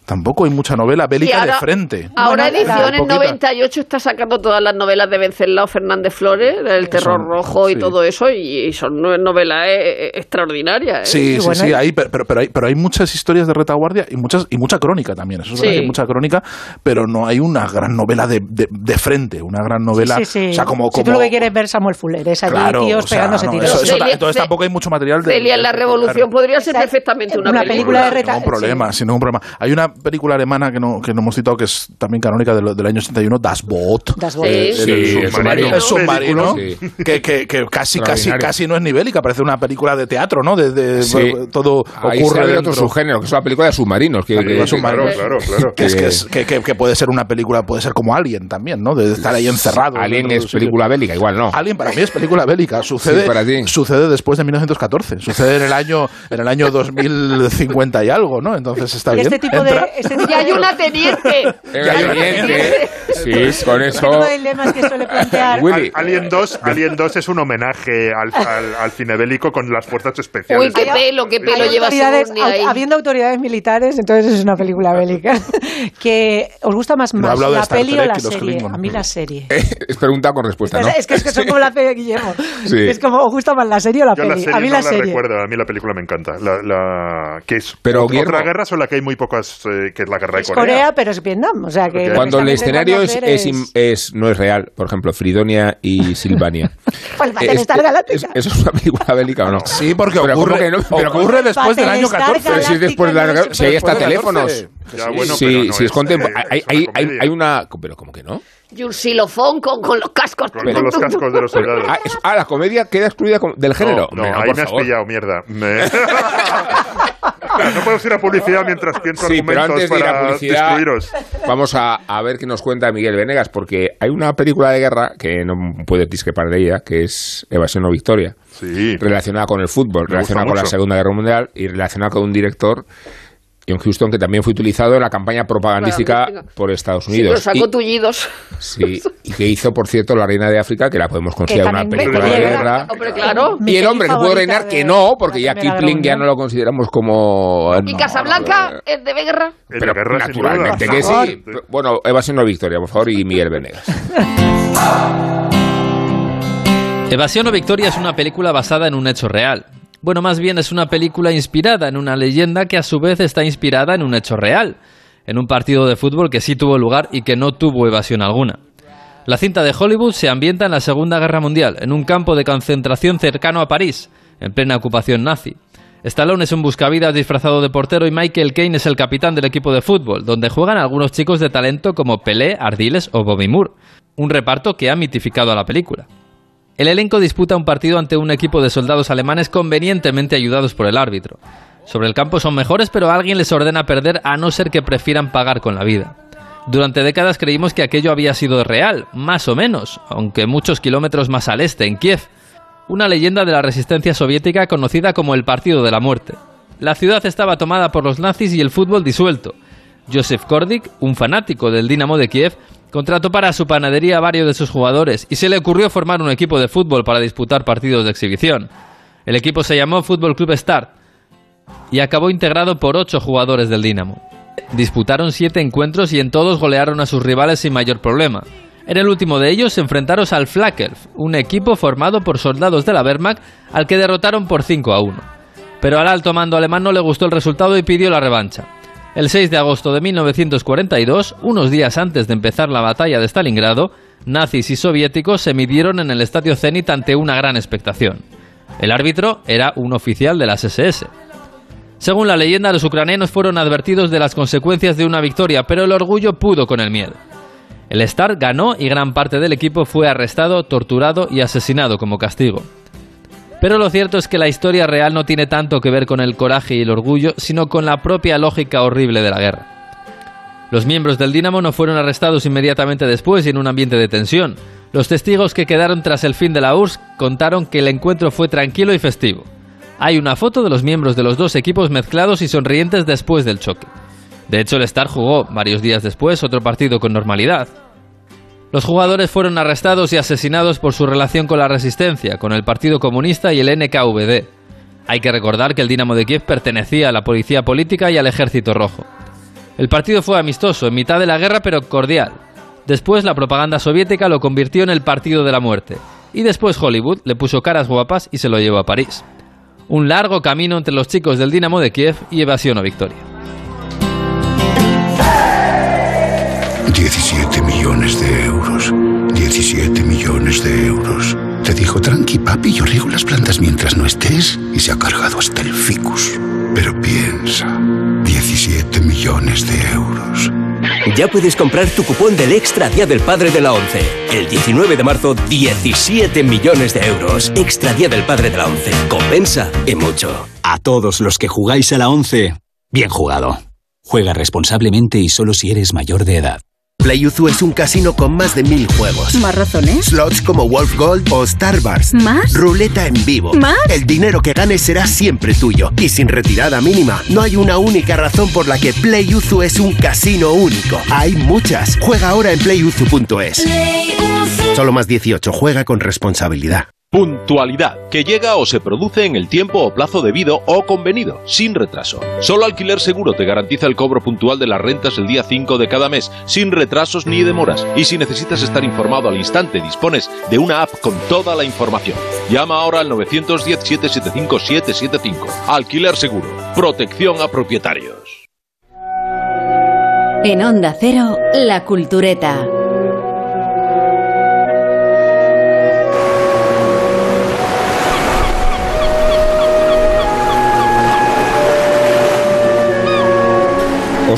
Tampoco hay mucha novela bélica ahora- de frente. Ahora Bueno, Ediciones poquita. 98 está sacando todas las novelas de Venceslao Fernández Flores, el terror Son- rojo y sí. todo eso, y, son novelas eh, eh, extraordinarias. ¿eh? Sí, sí, bueno, sí, y- hay, pero, pero, hay, pero hay muchas historias de retaguardia y muchas y mucha crónica también. Eso es verdad que hay mucha crónica, pero no hay una gran novela de, de, de frente, una gran novela. Sí, sí, sí. O sea, como, Si tú como lo que quieres ver Samuel Fuller, es allí Claro, tíos o sea, pegándose no, tiros. eso- eso- Celia- entonces Ce- tampoco hay mucho material de. Celia en la Revolución podría ser perfectamente una, una película de sin reta- ningún problema, sin ningún problema. Hay una película alemana que no, que no hemos citado que es también canónica del, del año 81, Das Boot. Das Boot. Sí, el el submarino. El submarino, Sí. que, que, que casi, casi, casi no es ni bélica, parece una película de teatro, ¿no? De, de- Sí. Todo Ahí ocurre dentro. otro subgénero, que es una película de submarinos. Que, Película de que- submarinos. Claro, claro, claro. Que, es, que, es- que, que- que puede ser una película, puede ser como Alien también, ¿no? De estar ahí encerrado. Alien es película bélica, igual no. Alien para mí es película bélica. Sucede, Sí, para ti. sucede después de 1914. Sucede en el año en el año 2050 y algo, ¿no? Entonces está bien. Este tipo de. Este tipo Y hay de- una teniente. Eh, hay oyente. Sí, con este tipo eso. de dilemas que suele plantear. Willy. Al- Alien 2, Alien 2 es un homenaje al, al, al cine bélico con las fuerzas especiales. Uy, qué pelo, qué pelo lleva ahí. habiendo autoridades militares, entonces es una película bélica. que os gusta más, No más la Star peli o Trek la y los serie. Klingon. A mí la serie. Eh, es pregunta con respuesta, ¿no? Es, que, es que son como la de Guillermo. Sí. Es como, ¿os gusta más la serie o la Yo peli? la serie a mí no la la, serie. recuerdo, a mí la película me encanta. La, la, que es Pero, otra Guillermo- guerra o la que hay muy pocas, eh, que es la guerra de Es Corea. Corea, pero es Vietnam. O sea que Cuando el escenario es, es, es- no es real, por ejemplo, Fridonia y Silvania. Pues Battlestar Es- Galáctica. es- ¿Eso es una película bélica o no? Sí, porque Pero ocurre, ¿cómo que no? Pero ¿cómo- ocurre después del año Battlestar 14. Pero si es después de no es- Si hay hasta del teléfonos. 14. Ya, bueno, sí, pero no sí, es es, contem- eh, hay, una hay, comedia. hay una. Pero ¿cómo que no? Y un xilofón con, con los cascos. Con, con los cascos de los soldados. Ah, ah, la comedia queda excluida del género. No, no, Hombre, ahí por me has pillado, mierda. Me- no puedo ir a publicidad mientras pienso Sí, pero antes de ir a para publicidad, destruiros. vamos a, a ver qué nos cuenta Miguel Venegas, porque hay una película de guerra que no puede discrepar de ella, que es Evasión o Victoria, Sí. relacionada con el fútbol, Me relacionada con la. Segunda Guerra Mundial y relacionada con un director, John Huston, que también fue utilizado en la campaña propagandística por Estados Sí, pero Unidos. sacó y, tullidos. sí, y que hizo, por cierto, La Reina de África, que la podemos considerar una película de guerra. Hombre, claro. Mi Y el hombre que pudo reinar, que no, porque ya Kipling ya no lo consideramos como... Y no, Casablanca no, es de guerra. Pero guerra, naturalmente que sí. Bueno, Evasión o Victoria, por favor, y Miguel Venegas. Evasión o Victoria es una película basada en un hecho real. Bueno, más bien es una película inspirada en una leyenda que a su vez está inspirada en un hecho real, en un partido de fútbol que sí tuvo lugar y que no tuvo evasión alguna. La cinta de Hollywood se ambienta en la Segunda Guerra Mundial, en un campo de concentración cercano a París, en plena ocupación nazi. Stallone es un buscavidas disfrazado de portero y Michael Caine es el capitán del equipo de fútbol, donde juegan algunos chicos de talento como Pelé, Ardiles o Bobby Moore, un reparto que ha mitificado a la película. El elenco disputa un partido ante un equipo de soldados alemanes convenientemente ayudados por el árbitro. Sobre el campo son mejores, pero alguien les ordena perder a no ser que prefieran pagar con la vida. Durante décadas creímos que aquello había sido real, más o menos, aunque muchos kilómetros más al este, en Kiev, una leyenda de la resistencia soviética conocida como el Partido de la Muerte. La ciudad estaba tomada por los nazis y el fútbol disuelto. Joseph Kordik, un fanático del Dinamo de Kiev, Contrató para su panadería a varios de sus jugadores y se le ocurrió formar un equipo de fútbol para disputar partidos de exhibición. El equipo se llamó Fútbol Club Start y acabó integrado por ocho jugadores del Dinamo. Disputaron siete encuentros y en todos golearon a sus rivales sin mayor problema. En el último de ellos se enfrentaron al Flakelf, un equipo formado por soldados de la Wehrmacht al que derrotaron por 5 a 1. Pero al alto mando alemán no le gustó el resultado y pidió la revancha. El 6 de agosto de 1942, unos días antes de empezar la batalla de Stalingrado, nazis y soviéticos se midieron en el estadio Zenit ante una gran expectación. El árbitro era un oficial de las SS. Según la leyenda, los ucranianos fueron advertidos de las consecuencias de una victoria, pero el orgullo pudo con el miedo. El Star ganó y gran parte del equipo fue arrestado, torturado y asesinado como castigo. Pero lo cierto es que la historia real no tiene tanto que ver con el coraje y el orgullo, sino con la propia lógica horrible de la guerra. Los miembros del Dinamo no fueron arrestados inmediatamente después y en un ambiente de tensión. Los testigos que quedaron tras el fin de la URSS contaron que el encuentro fue tranquilo y festivo. Hay una foto de los miembros de los dos equipos mezclados y sonrientes después del choque. De hecho, el Star jugó, varios días después, otro partido con normalidad. Los jugadores fueron arrestados y asesinados por su relación con la resistencia, con el Partido Comunista y el NKVD. Hay que recordar que el Dinamo de Kiev pertenecía a la policía política y al Ejército Rojo. El partido fue amistoso, en mitad de la guerra, pero cordial. Después la propaganda soviética lo convirtió en el Partido de la Muerte. Y después Hollywood le puso caras guapas y se lo llevó a París. Un largo camino entre los chicos del Dinamo de Kiev y evasión o victoria. 17 millones de euros. 17 millones de euros. Te dijo, tranqui papi, yo riego las plantas mientras no estés y se ha cargado hasta el ficus. Pero piensa, 17 millones de euros. Ya puedes comprar tu cupón del Extra Día del Padre de la ONCE. El 19 de marzo, 17 millones de euros. Extra Día del Padre de la ONCE. Compensa y mucho. A todos los que jugáis a la ONCE, bien jugado. Juega responsablemente y solo si eres mayor de edad. PlayUzu es un casino con más de mil juegos. ¿Más razones? Slots como Wolf Gold o Star Wars. ¿Más? Ruleta en vivo. ¿Más? El dinero que ganes será siempre tuyo. Y sin retirada mínima. No hay una única razón por la que PlayUzu es un casino único. Hay muchas. Juega ahora en playuzu.es. Solo más 18. Juega con responsabilidad. Puntualidad, que llega o se produce en el tiempo o plazo debido o convenido, sin retraso. Solo Alquiler Seguro te garantiza el cobro puntual de las rentas el día 5 de cada mes, sin retrasos ni demoras. Y si necesitas estar informado al instante, dispones de una app con toda la información. Llama ahora al 910-775-775. Alquiler Seguro, protección a propietarios. En Onda Cero, La Cultureta.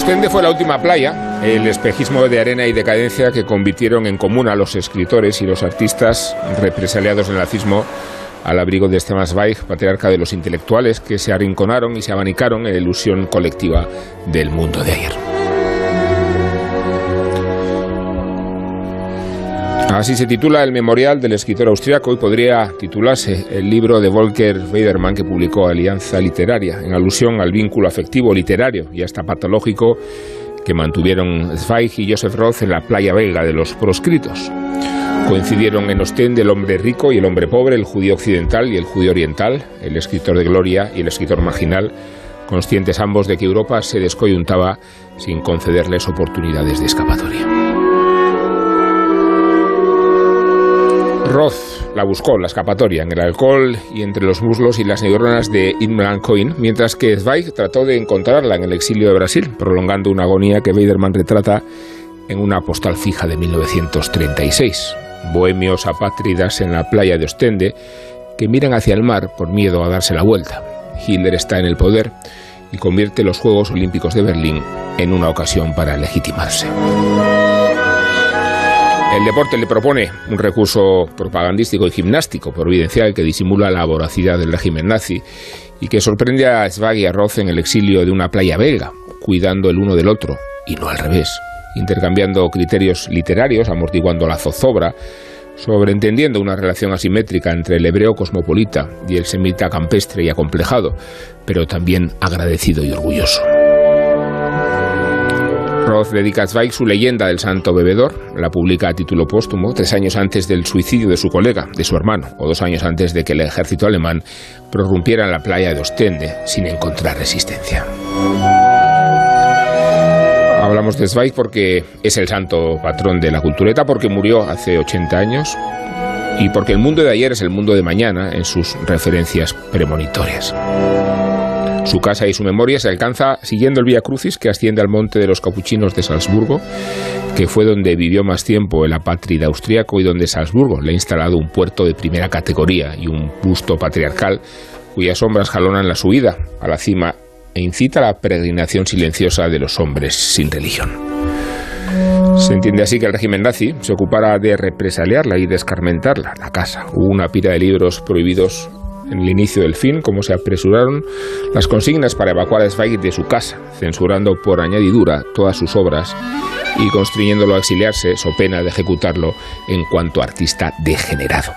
Ostende fue la última playa, el espejismo de arena y decadencia que convirtieron en común a los escritores y los artistas represaliados del nazismo al abrigo de Stefan Zweig, patriarca de los intelectuales que se arrinconaron y se abanicaron en la ilusión colectiva del mundo de ayer. Así se titula el memorial del escritor austriaco y podría titularse el libro de Volker Weidermann que publicó Alianza Literaria, en alusión al vínculo afectivo literario y hasta patológico que mantuvieron Zweig y Joseph Roth en la playa belga de los proscritos. Coincidieron en Ostende el hombre rico y el hombre pobre, el judío occidental y el judío oriental, el escritor de gloria y el escritor marginal, conscientes ambos de que Europa se descoyuntaba sin concederles oportunidades de escapatoria. Roth la buscó, la escapatoria, en el alcohol y entre los muslos y las neuronas de Imran Coin, mientras que Zweig trató de encontrarla en el exilio de Brasil, prolongando una agonía que Weiderman retrata en una postal fija de 1936. Bohemios apátridas en la playa de Ostende que miran hacia el mar por miedo a darse la vuelta. Hitler está en el poder y convierte los Juegos Olímpicos de Berlín en una ocasión para legitimarse. El deporte le propone un recurso propagandístico y gimnástico providencial que disimula la voracidad del régimen nazi y que sorprende a Svag y a Roth en el exilio de una playa belga, cuidando el uno del otro, y no al revés, intercambiando criterios literarios, amortiguando la zozobra, sobreentendiendo una relación asimétrica entre el hebreo cosmopolita y el semita campestre y acomplejado, pero también agradecido y orgulloso. Roth dedica a Zweig su leyenda del santo bebedor, la publica a título póstumo tres años antes del suicidio de su colega, de su hermano, o dos años antes de que el ejército alemán prorrumpiera en la playa de Ostende sin encontrar resistencia. Hablamos de Zweig porque es el santo patrón de la cultureta, porque murió hace 80 años y porque el mundo de ayer es el mundo de mañana en sus referencias premonitorias. Su casa y su memoria se alcanza siguiendo el Vía Crucis que asciende al monte de los capuchinos de Salzburgo, que fue donde vivió más tiempo el apátrida austriaco y donde Salzburgo le ha instalado un puerto de primera categoría y un busto patriarcal cuyas sombras jalonan la subida a la cima e incita a la peregrinación silenciosa de los hombres sin religión. Se entiende así que el régimen nazi se ocupara de represaliarla y descarmentarla, la casa. Hubo una pila de libros prohibidos en el inicio del fin, como se apresuraron las consignas para evacuar a Zweig de su casa, censurando por añadidura todas sus obras y constriñéndolo a exiliarse, so pena de ejecutarlo en cuanto artista degenerado.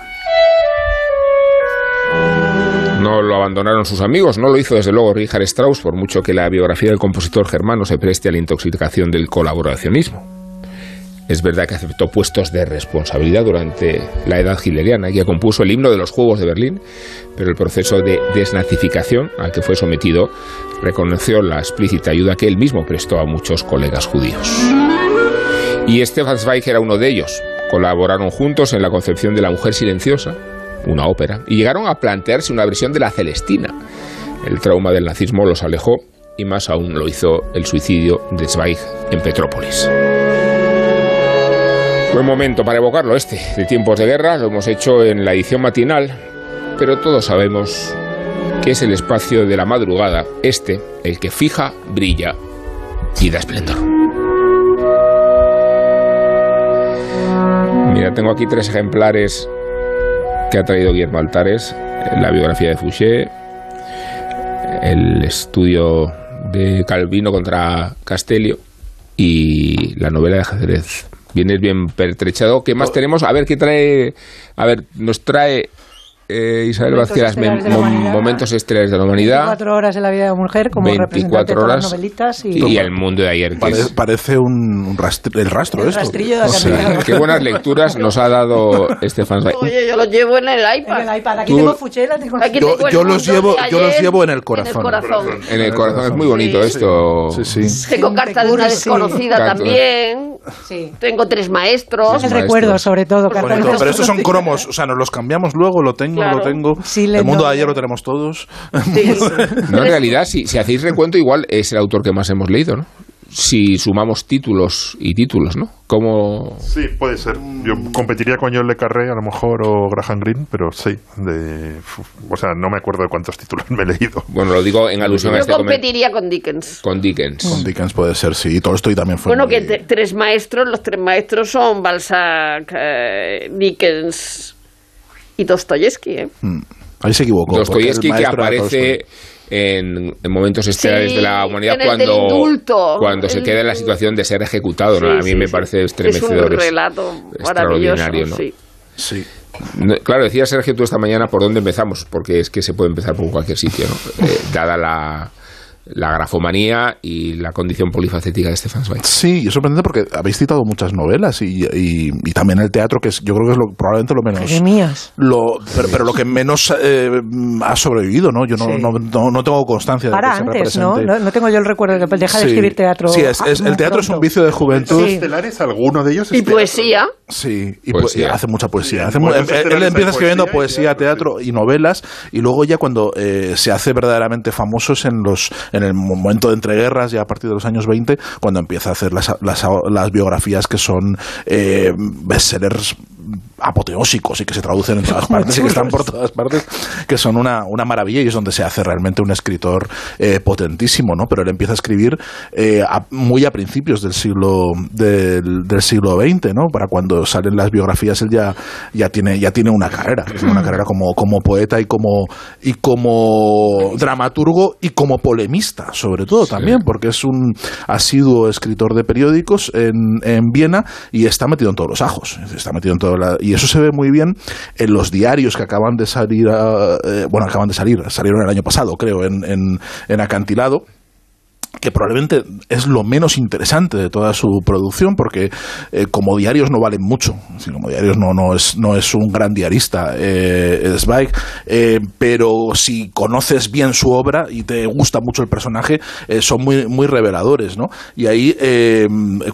No lo abandonaron sus amigos, no lo hizo desde luego Richard Strauss, por mucho que la biografía del compositor germano se preste a la intoxicación del colaboracionismo. Es verdad que aceptó puestos de responsabilidad durante la edad hitleriana y que compuso el himno de los Juegos de Berlín, pero el proceso de desnazificación al que fue sometido reconoció la explícita ayuda que él mismo prestó a muchos colegas judíos. Y Stefan Zweig era uno de ellos. Colaboraron juntos en la concepción de La Mujer Silenciosa, una ópera, y llegaron a plantearse una versión de La Celestina. El trauma del nazismo los alejó y más aún lo hizo el suicidio de Zweig en Petrópolis. Buen momento para evocarlo este, de tiempos de guerra, lo hemos hecho en la edición matinal, pero todos sabemos que es el espacio de la madrugada, este, el que fija, brilla y da esplendor. Mira, tengo aquí tres ejemplares que ha traído Guillermo Altares, la biografía de Fouché, el estudio de Calvino contra Castellio y la novela de Jerez. Vienes bien pertrechado. ¿Qué más tenemos? A ver, ¿qué trae? A ver, nos trae eh, Isabel Vázquez de momentos estelares de la humanidad. 24 horas en la vida de la mujer como 24 representante de horas las novelitas y, y el mundo de ayer. que Pare- es- parece un, un rastr- el rastro El esto. rastrillo de la Sí. carretera. Qué buenas lecturas nos ha dado Estefan. Oye, yo lo llevo en el iPad. En el iPad. Aquí Tú- tengo Fuchela, tengo Aquí Yo, tengo los llevo, de yo los llevo en el En corazón. el corazón. En el corazón es muy bonito esto. Sí, sí. Tengo carta de una desconocida también. Sí. Tengo tres maestros. El recuerdo, sobre todo. Pero estos son cromos, o sea, nos los cambiamos luego, lo tengo, Claro. lo tengo. Sí, el mundo de ayer lo tenemos todos. No, en realidad, si, si hacéis recuento, igual es el autor que más hemos leído, ¿no? Si sumamos títulos y títulos, ¿no? Como... Sí, puede ser. Yo competiría con John Le Carré, a lo mejor, o Graham Greene, pero sí. De, o sea, no me acuerdo de cuántos títulos me he leído. Bueno, lo digo en alusión a Yo este comentario. competiría con Dickens. Con Dickens. Con Dickens puede ser, sí. Tolstoy también fue. Bueno, muy- que tres maestros, los tres maestros son Balzac, eh, Dickens y Dostoyevsky. ¿eh? Mm. Ahí se equivocó. Dostoyevsky que aparece Tolstoy. En, en momentos estelares Sí, de la humanidad cuando, indulto. cuando se queda en la situación de ser ejecutado. ¿no? A mí sí, me sí. parece Es estremecedor. un relato maravilloso. extraordinario, ¿no? sí. Sí. No, Claro, decía Sergio tú esta mañana por dónde empezamos, porque es que se puede empezar por cualquier sitio, ¿no? Eh, dada la, la grafomanía y la condición polifacética de Stefan Zweig. Sí, es sorprendente porque habéis citado muchas novelas y, y- y también el teatro, que es, yo creo que es lo, probablemente lo menos. Jeremías. Lo, pero, pero lo que menos eh, ha sobrevivido, ¿no? Yo no, Sí. no, no- no tengo constancia de Para que se antes, ¿no? ¿no? No tengo yo el recuerdo de que deja de Sí. escribir teatro. Sí, es, es- ah, el teatro es un vicio de juventud. Sí. estelares, alguno de ellos Y es teatro. poesía. Sí, y Poesía. po- hace mucha poesía. Sí, Hace mu- momentos él, empieza escribiendo poesía poesía, teatro y novelas, y luego ya cuando eh, se hace verdaderamente famoso es en los en el momento de entreguerras, ya a partir de los años 20, cuando empieza a hacer las, las, las biografías que son eh, bestsellers apoteósicos y que se traducen en todas partes y que están por todas partes, que son una, una maravilla y es donde se hace realmente un escritor eh, potentísimo, ¿no? Pero él empieza a escribir eh, a- muy a principios del siglo del, del siglo XX, ¿no? Para cuando salen las biografías él ya, ya tiene ya tiene una carrera, tiene una carrera como, como poeta y como y como dramaturgo y como polemista, sobre todo también, porque es un asiduo escritor de periódicos en, en Viena y está metido en todos los ajos, está metido en y eso se ve muy bien en los diarios que acaban de salir, eh, bueno, acaban de salir, salieron el año pasado, creo, en, en Acantilado que probablemente es lo menos interesante de toda su producción porque eh, como diarios no valen mucho como diarios no, no, es, no es un gran diarista eh, Zweig eh, pero si conoces bien su obra y te gusta mucho el personaje eh, son muy, muy reveladores ¿no? y ahí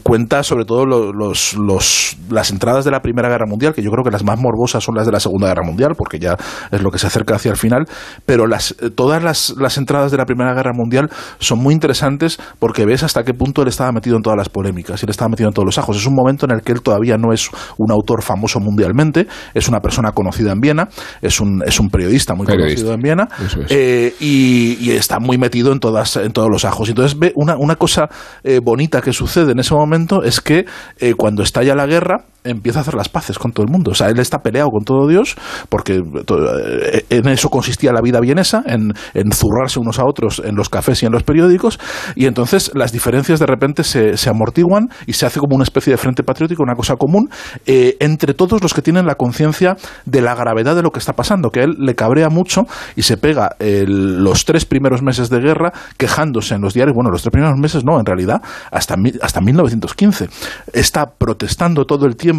cuenta sobre todo lo- los, los, las entradas de la Primera Guerra Mundial que yo creo que las más morbosas son las de la Segunda Guerra Mundial porque ya es lo que se acerca hacia el final pero las, todas las, las entradas de la Primera Guerra Mundial son muy interesantes porque ves hasta qué punto él estaba metido en todas las polémicas y él estaba metido en todos los ajos. Es un momento en el que él todavía no es un autor famoso mundialmente, es una persona conocida en Viena, es un, es un periodista muy Periodista. conocido en Viena es. eh, y, y está muy metido en, todas, en todos los ajos. Y Entonces ve una, una cosa eh, bonita que sucede en ese momento es que eh, cuando estalla la guerra empieza a hacer las paces con todo el mundo. O sea, él está peleado con todo Dios porque eh, en eso consistía la vida vienesa, en, en zurrarse unos a otros en los cafés y en los periódicos. Y entonces las diferencias de repente se, se amortiguan y se hace como una especie de frente patriótico, una cosa común, eh, entre todos los que tienen la conciencia de la gravedad de lo que está pasando, que a él le cabrea mucho y se pega el- los tres primeros meses de guerra quejándose en los diarios, bueno, los tres primeros meses no, en realidad, hasta, hasta 1915. Está protestando todo el tiempo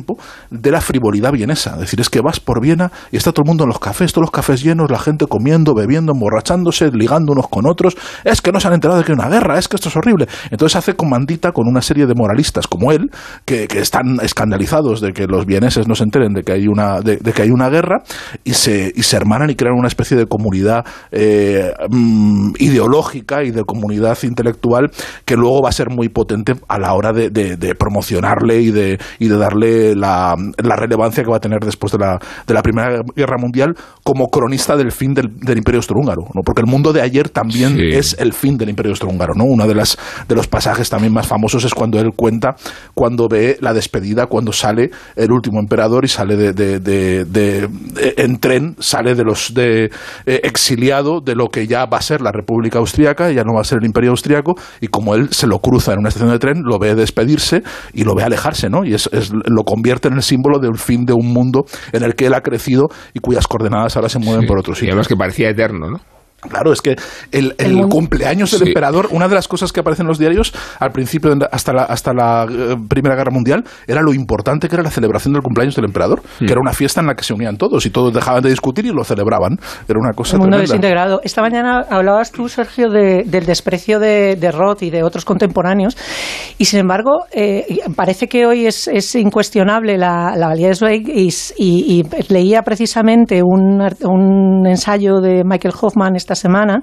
de la frivolidad vienesa. Es decir, es que vas por Viena y está todo el mundo en los cafés, todos los cafés llenos, la gente comiendo, bebiendo, emborrachándose, ligando unos con otros. Es que no se han enterado de que hay una guerra, es que esto es horrible. Entonces hace comandita con una serie de moralistas como él, que, están escandalizados de que los vieneses no se enteren de que hay una, de, que hay una guerra y se, y se hermanan y crean una especie de comunidad eh, mm, ideológica y de comunidad intelectual que luego va a ser muy potente a la hora de- de promocionarle y de, y de darle la, la relevancia que va a tener después de la, de la Primera Guerra Mundial como cronista del fin del, del Imperio Austrohúngaro, ¿no? porque el mundo de ayer también Sí. es el fin del Imperio Austrohúngaro. ¿no? Uno de, las, de los pasajes también más famosos es cuando él cuenta cuando ve la despedida, cuando sale el último emperador y sale de, de- de- de- de- en tren, sale de los de eh, exiliado de lo que ya va a ser la República Austriaca, ya no va a ser el Imperio Austriaco, y como él se lo cruza en una estación de tren, lo ve despedirse y lo ve alejarse, ¿no? Y es, es- lo convierte en el símbolo del fin de un mundo en el que él ha crecido y cuyas coordenadas ahora se mueven por otro Y sitio. además que parecía eterno, ¿no? Claro, es que el, cumpleaños del Sí. emperador, una de las cosas que aparecen en los diarios al principio, de- hasta la, hasta la eh, Primera Guerra Mundial, era lo importante que era la celebración del cumpleaños del emperador, Hmm. que era una fiesta en la que se unían todos y todos dejaban de discutir y lo celebraban. Era una cosa El mundo tremenda. desintegrado. Esta mañana hablabas tú, Sergio, de- del desprecio de, de Roth y de otros contemporáneos, y sin embargo, eh, parece que hoy es, es incuestionable la, la valía de Zweig, y, y- y leía precisamente un, un ensayo de Michael Hoffman esta semana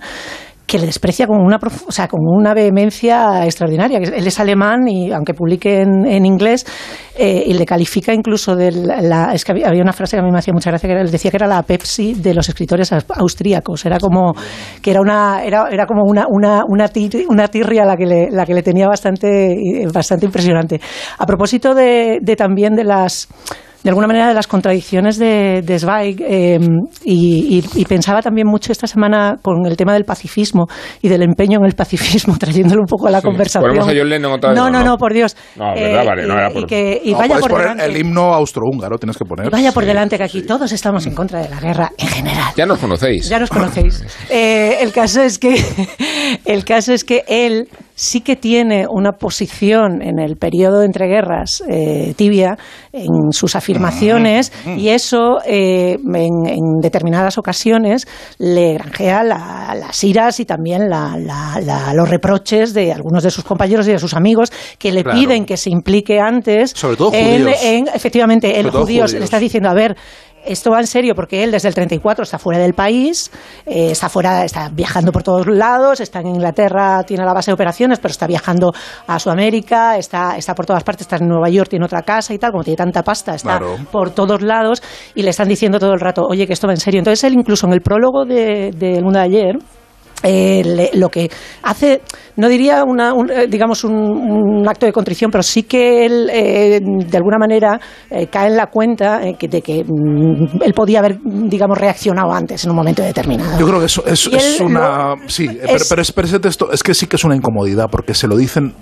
que le desprecia con una, o sea, con una vehemencia extraordinaria. Él es alemán y aunque publique en, en inglés, eh, y le califica incluso de la... Es que había una frase que a mí me hacía mucha gracia, que él decía que era la Pepsi de los escritores aus- austríacos. Era como que era una era, era como una, una, una, tir- una tirria la que le, la que le tenía bastante, bastante impresionante. A propósito de también de las de alguna manera de las contradicciones de, de Zweig eh, y, y- y pensaba también mucho esta semana con el tema del pacifismo y del empeño en el pacifismo, trayéndolo un poco a la Sí. conversación. Ponemos a John Lennon otra vez, no, no, ¿no? no, por Dios. No, verdad, vale, no y- era y por- que- y No, vaya puedes por poner delante. el himno austrohúngaro, tienes que poner. y vaya por delante que aquí todos estamos en contra de la guerra en general. Ya nos conocéis. Ya nos conocéis. Eh, el caso es que el caso es que él sí que tiene una posición en el periodo de entreguerras eh, tibia en sus afirmaciones y eso eh, en, en determinadas ocasiones le granjea la- las iras y también la- la- la- los reproches de algunos de sus compañeros y de sus amigos que le Claro. piden que se implique antes Sobre todo judíos. en- efectivamente, el judíos, judíos. le está diciendo, a ver, esto va en serio porque él desde el 34 está fuera del país, eh, está fuera, está viajando por todos lados, está en Inglaterra, tiene la base de operaciones, pero está viajando a Sudamérica, está, está por todas partes, está en Nueva York, tiene otra casa y tal, como tiene tanta pasta, está Claro. por todos lados y le están diciendo todo el rato, oye, que esto va en serio. Entonces él incluso en el prólogo de, de El Mundo de ayer, eh, le- lo que hace, no diría una, un, eh, digamos un, un acto de contrición, pero sí que él eh, de alguna manera eh, cae en la cuenta eh, que- de que mm, él podía haber, digamos, reaccionado antes en un momento determinado. Yo creo que eso es, es una. lo- sí, es- pero, pero es, pero ese texto es que sí que es una incomodidad porque se lo dicen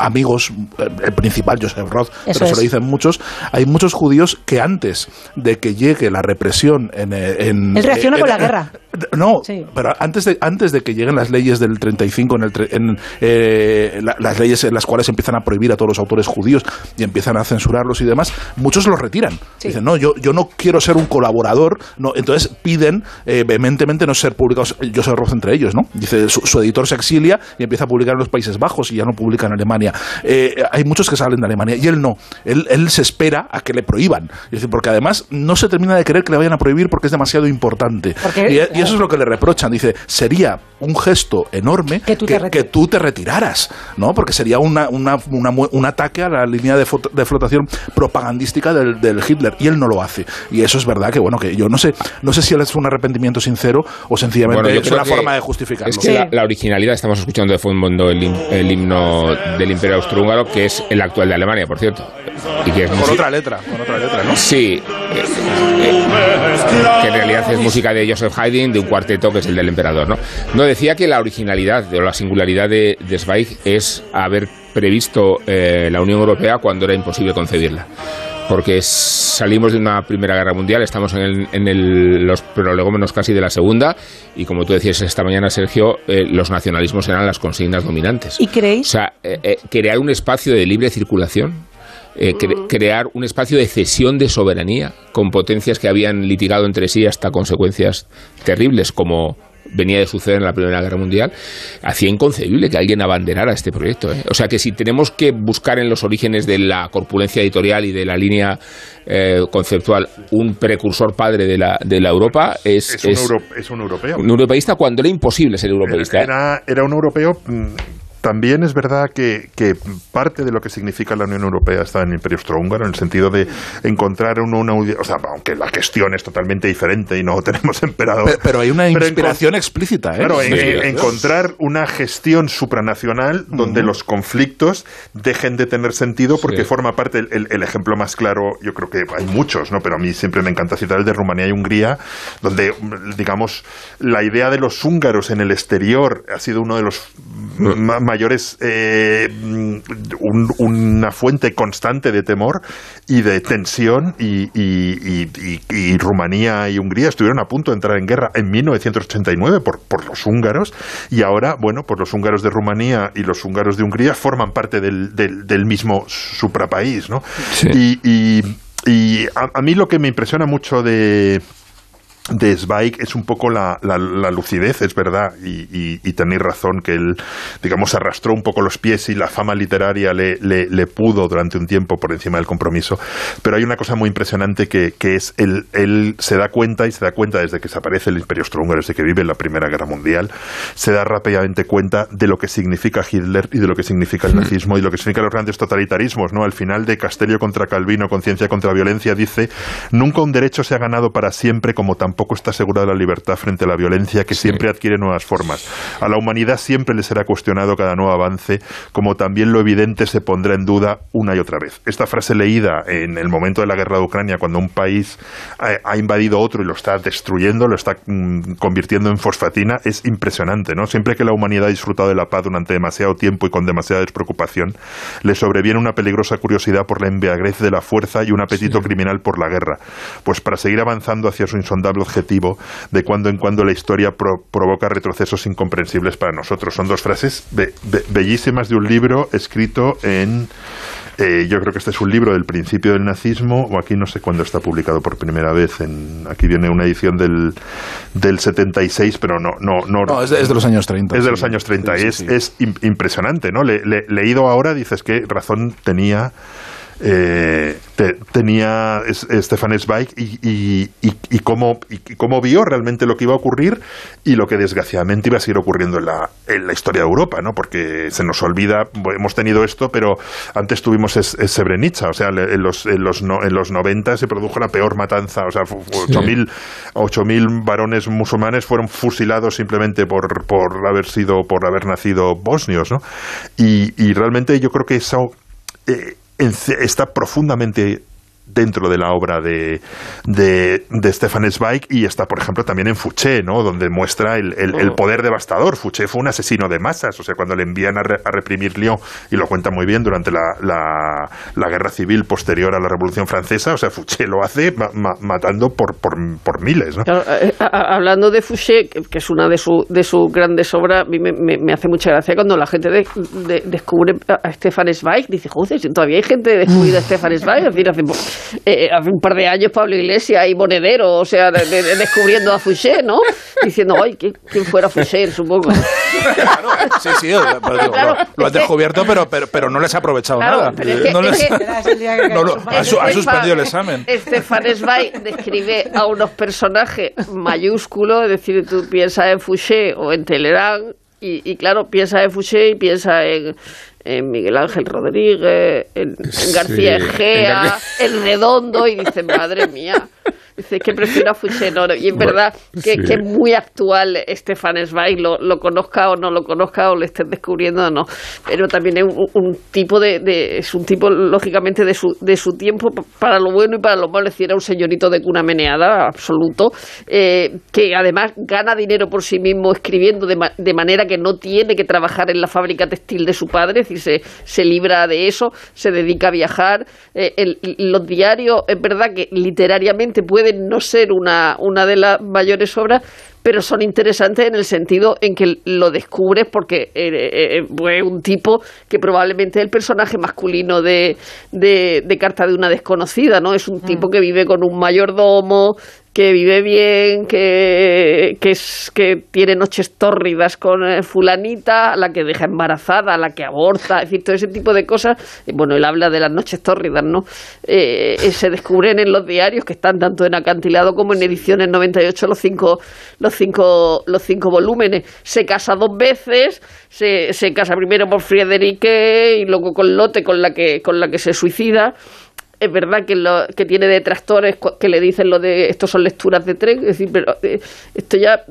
amigos, eh, el principal, Joseph Roth, Eso pero se es. lo dicen muchos. Hay muchos judíos que antes de que llegue la represión en. eh, en Él reacciona en- con la en- guerra. No, Sí. pero antes de, antes de que lleguen las leyes del 35, en el, en, eh, la- las leyes en las cuales empiezan a prohibir a todos los autores judíos y empiezan a censurarlos y demás, muchos los retiran. Dicen, no, yo, yo no quiero ser un colaborador, no, entonces piden eh, vehementemente no ser publicados, Joseph Roth entre ellos, ¿no? Dice, su, su editor se exilia y empieza a publicar en los Países Bajos y ya no publica en Alemania. Eh, hay muchos que salen de Alemania y él no, él, él se espera a que le prohíban, Es decir, porque además no se termina de creer que le vayan a prohibir porque es demasiado importante. Porque- y, y eso es lo que le reprochan. Dice, sería un gesto enorme que, tú te que tú te retiraras, ¿no? Porque sería una, una- una un ataque a la línea de, flotación propagandística del, del Hitler. Y él no lo hace. Y eso es verdad que, bueno, que yo no sé, no sé si él es un arrepentimiento sincero o sencillamente Bueno, yo es creo una forma de justificarlo. Es que la, la originalidad, estamos escuchando de fondo el himno del Imperio Austrohúngaro, que es el actual de Alemania, por cierto. Y que es Con otra letra, con otra letra, ¿no? Sí, eh, eh, que en realidad es música de Joseph Haydn, de un cuarteto que es el del emperador, ¿no? No decía que la originalidad o la singularidad de, de Zweig es haber previsto eh, la Unión Europea cuando era imposible concebirla. Porque salimos de una Primera Guerra Mundial, estamos en, el- en el- los prolegómenos casi de la Segunda, y como tú decías esta mañana, Sergio, eh, los nacionalismos eran las consignas dominantes. ¿Y creéis? O sea, eh, eh, crear un espacio de libre circulación, eh, cre- crear un espacio de cesión de soberanía con potencias que habían litigado entre sí hasta consecuencias terribles como venía de suceder en la Primera Guerra Mundial, hacía inconcebible que alguien abanderara este proyecto. ¿eh? O sea que si tenemos que buscar en los orígenes de la corpulencia editorial y de la línea eh, conceptual un precursor padre de la, de la Europa, es, Es un, es euro- es un europeo. un europeísta cuando era imposible ser europeísta. ¿eh? Era, era un europeo. Mm, También es verdad que, que parte de lo que significa la Unión Europea está en el Imperio Austrohúngaro, en el sentido de encontrar un- una, o sea, aunque la gestión es totalmente diferente y no tenemos emperador. Pero, pero hay una Pero inspiración explícita, ¿eh? Claro, en- Sí. en- encontrar una gestión supranacional donde los conflictos dejen de tener sentido porque forma parte, el, el- el ejemplo más claro, yo creo que hay muchos, ¿no? pero a mí siempre me encanta citar el de Rumanía y Hungría, donde, mm, digamos, la idea de los húngaros en el exterior ha sido uno de los ma- mayores, eh, mm, un- una fuente constante de temor y de tensión y, y- y- y- y Rumanía y Hungría estuvieron a punto de entrar en guerra en 1989 por, por los húngaros y ahora, bueno, pues los húngaros de Rumanía y los húngaros de Hungría forman parte del, del- del mismo suprapaís, ¿no? Y a, a mí lo que me impresiona mucho de de Zweig es un poco la, la- la lucidez, es verdad, y, y- y tenéis razón que él, digamos, arrastró un poco los pies y la fama literaria le, le- le pudo durante un tiempo por encima del compromiso. Pero hay una cosa muy impresionante que, que es él, él se da cuenta y se da cuenta desde que se aparece el Imperio Austrohúngaro, desde que vive la Primera Guerra Mundial, se da rápidamente cuenta de lo que significa Hitler y de lo que significa el nazismo y lo que significan los grandes totalitarismos. ¿no? Al final de Castello contra Calvino, Conciencia contra Violencia, dice, nunca un derecho se ha ganado para siempre como tampoco está asegurada la libertad frente a la violencia que siempre adquiere nuevas formas. A la humanidad siempre le será cuestionado cada nuevo avance, como también lo evidente se pondrá en duda una y otra vez. Esta frase leída en el momento de la guerra de Ucrania, cuando un país ha, ha invadido otro y lo está destruyendo, lo está mm, convirtiendo en fosfatina, es impresionante, ¿no? Siempre que la humanidad ha disfrutado de la paz durante demasiado tiempo y con demasiada despreocupación, le sobreviene una peligrosa curiosidad por la embriaguez de la fuerza y un apetito criminal por la guerra. Pues para seguir avanzando hacia su insondable objetivo, de cuando en cuando la historia pro- provoca retrocesos incomprensibles para nosotros. Son dos frases be- be- bellísimas de un libro escrito en... eh, yo creo que este es un libro del principio del nazismo, o aquí no sé cuándo está publicado por primera vez. En, aquí viene una edición del, del 76, pero no... no, no, No, es de, es de los años 30. es de sí. los años 30 Sí, sí, es, es im- impresionante, ¿no? Le- le- leído ahora dices que razón tenía eh, te- tenía es- Stefan Zweig y, y, y- y cómo, y cómo vio realmente lo que iba a ocurrir y lo que desgraciadamente iba a seguir ocurriendo en la, en la historia de Europa, ¿no? Porque se nos olvida, hemos tenido esto, pero antes tuvimos es, es Srebrenica, o sea, en los, en, los no- en los 90 se produjo la peor matanza, o sea, fu- fu- Sí. 8.000 8.000 varones musulmanes fueron fusilados simplemente por, por haber sido, por haber nacido bosnios, ¿no? Y, realmente yo creo que eso eh, está profundamente dentro de la obra de, de, de Stefan Zweig y está, por ejemplo, también en Fouché, ¿no? donde muestra el, el- el poder devastador. Fouché fue un asesino de masas, o sea, cuando le envían a, re- a reprimir Lyon, y lo cuenta muy bien durante la, la, la guerra civil posterior a la Revolución Francesa, o sea, Fouché lo hace ma- ma- matando por, por, por miles. ¿no? Claro, eh, a- a- hablando de Fouché, que, es una de, su, de sus grandes obras, me, me- me hace mucha gracia cuando la gente de- de- descubre a Stefan Zweig, dice, joder, todavía hay gente descubrida a Stefan Zweig, es decir, hace, eh, hace un par de años Pablo Iglesias y Monedero, o sea, de- de- de- descubriendo a Fouché, ¿no? Diciendo, ay, ¿quién, quién fuera Fouché, supongo. Sí, sí, pero digo, Claro, lo, lo has descubierto, pero, pero, pero no les ha aprovechado Claro, nada. pero es que- no es les, que- no lo- ha, su- ha suspendido el examen. Stefan Zweig describe a unos personajes mayúsculos, es decir, tú piensas en Fouché o en Telerán, y, y claro, piensas en Fouché y piensas en, en Miguel Ángel Rodríguez, en, en García Sí, Egea, en Redondo, y dices, madre mía. Dice que prefiero a no. Y es Bueno, verdad que, sí. que es muy actual Stefan Zweig, lo, lo conozca o no lo conozca o lo estés descubriendo o no. Pero también es un, un tipo de, de- es un tipo, lógicamente, de su, de su tiempo, para lo bueno y para lo malo. Es decir, era un señorito de cuna meneada, absoluto, eh, que además gana dinero por sí mismo escribiendo de, ma- de manera que no tiene que trabajar en la fábrica textil de su padre, es decir, se, se libra de eso, se dedica a viajar. Eh, el- los diarios, es verdad que literariamente pueden no ser una, una de las mayores obras, pero son interesantes en el sentido en que lo descubres porque eh, eh, fue un tipo que probablemente es el personaje masculino de, de, de Carta de una desconocida, ¿no? Es un tipo que vive con un mayordomo, que vive bien, que, que, es, que tiene noches tórridas con eh, fulanita, la que deja embarazada, la que aborta, es decir, todo ese tipo de cosas. Bueno, él habla de las noches tórridas, ¿no? Eh, eh, se descubren en los diarios que están tanto en acantilado como en ediciones 98 los cinco, los cinco, los cinco volúmenes. Se casa dos veces, se, se casa primero por Friederike y luego con Lotte, con la que, con la que se suicida es verdad que, lo, que tiene detractores que le dicen lo de esto son lecturas de tren, es decir, pero eh, esto ya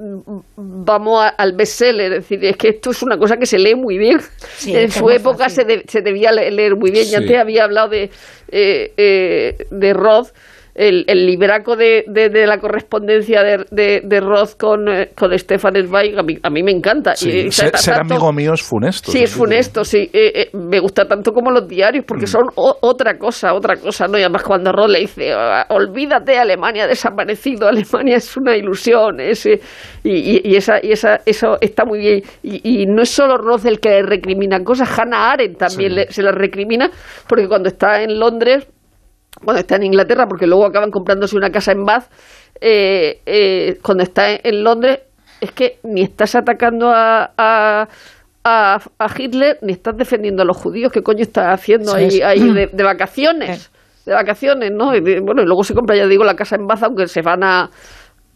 vamos a- al bestseller, es decir, es que esto es una cosa que se lee muy bien. Sí, en su época se, de- se debía le- leer muy bien. Sí. Y antes había hablado de, eh, eh, de Roth. El, el libraco de, de- de la correspondencia de, de, de Roth con, eh, con Stefan Zweig a mí, a mí me encanta. Sí, Y, ser, amigo mío es funesto. Sí, es funesto, sí. Eh, eh, me gusta tanto como los diarios, porque Mm. son o- otra cosa, otra cosa, ¿no? Y además cuando Roth le dice, "Ah, olvídate, Alemania ha desaparecido, Alemania es una ilusión, ese, y, y- y esa, y esa, eso está muy bien. Y, y no es solo Roth el que le recrimina cosas, Hannah Arendt también le- se las recrimina, porque cuando está en Londres cuando está en Inglaterra, porque luego acaban comprándose una casa en Bath, eh, eh, cuando está en, en Londres, es que ni estás atacando a, a, a- a Hitler, ni estás defendiendo a los judíos. ¿Qué coño estás haciendo ahí, es. ahí de, de vacaciones? De vacaciones, ¿no? Y de- bueno, y luego se compra, ya digo, la casa en Bath, aunque se van a,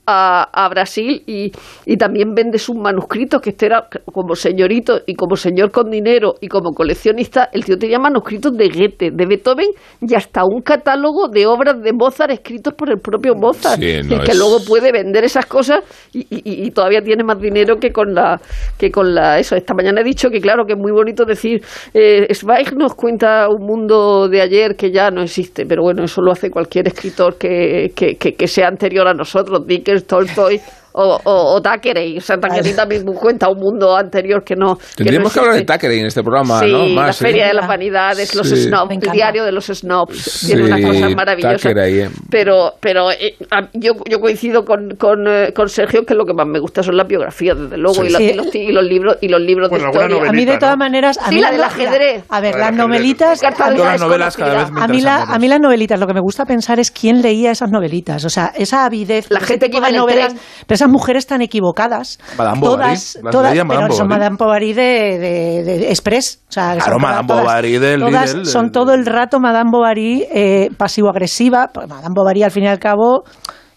a, a Brasil y, y también vende sus manuscritos, que este era como señorito y como señor con dinero y como coleccionista, el tío tenía manuscritos de Goethe, de Beethoven y hasta un catálogo de obras de Mozart escritos por el propio Mozart, Sí, no que es- luego puede vender esas cosas y, y- y todavía tiene más dinero que con la que con la eso. Esta mañana he dicho que claro que es muy bonito decir eh, Zweig nos cuenta un mundo de ayer que ya no existe, pero bueno, eso lo hace cualquier escritor que, que, que- que sea anterior a nosotros, Dickens, Tolstoy o, o, o Thackeray. O sea, Thackeray también cuenta un mundo anterior que no. que no Tendríamos que hablar de. Thackeray en este programa, Sí, ¿no? la Más, ¿eh? Feria de las Vanidades, los Sí. snobs, Me el diario de los snobs, Sí, tiene unas cosas maravillosas. Thackeray, eh. Pero, pero eh, a- yo, yo coincido con, con, eh, con Sergio que lo que más me gusta son las biografías, desde luego, Sí. y, la- los, y los libros y los libros Bueno, de historia. A mí, de todas ¿no? maneras. A Sí, mí la del ajedrez. A ver, La las novelitas. A de mí- Yo una las novelas cada vez me desconocida. A mí, la, a mí las novelitas, lo que me gusta pensar es quién leía esas novelitas. O sea, esa avidez. La gente que iba el novelas. Esas mujeres tan equivocadas, Madame Bovary, todas, las todas Madame pero son. Madame Bovary de, de, de Express. O sea, Claro, son Madame todas- Bovary del todas Lidl, son del- todo el rato Madame Bovary eh, pasivo-agresiva. Pues Madame Bovary, al fin y al cabo,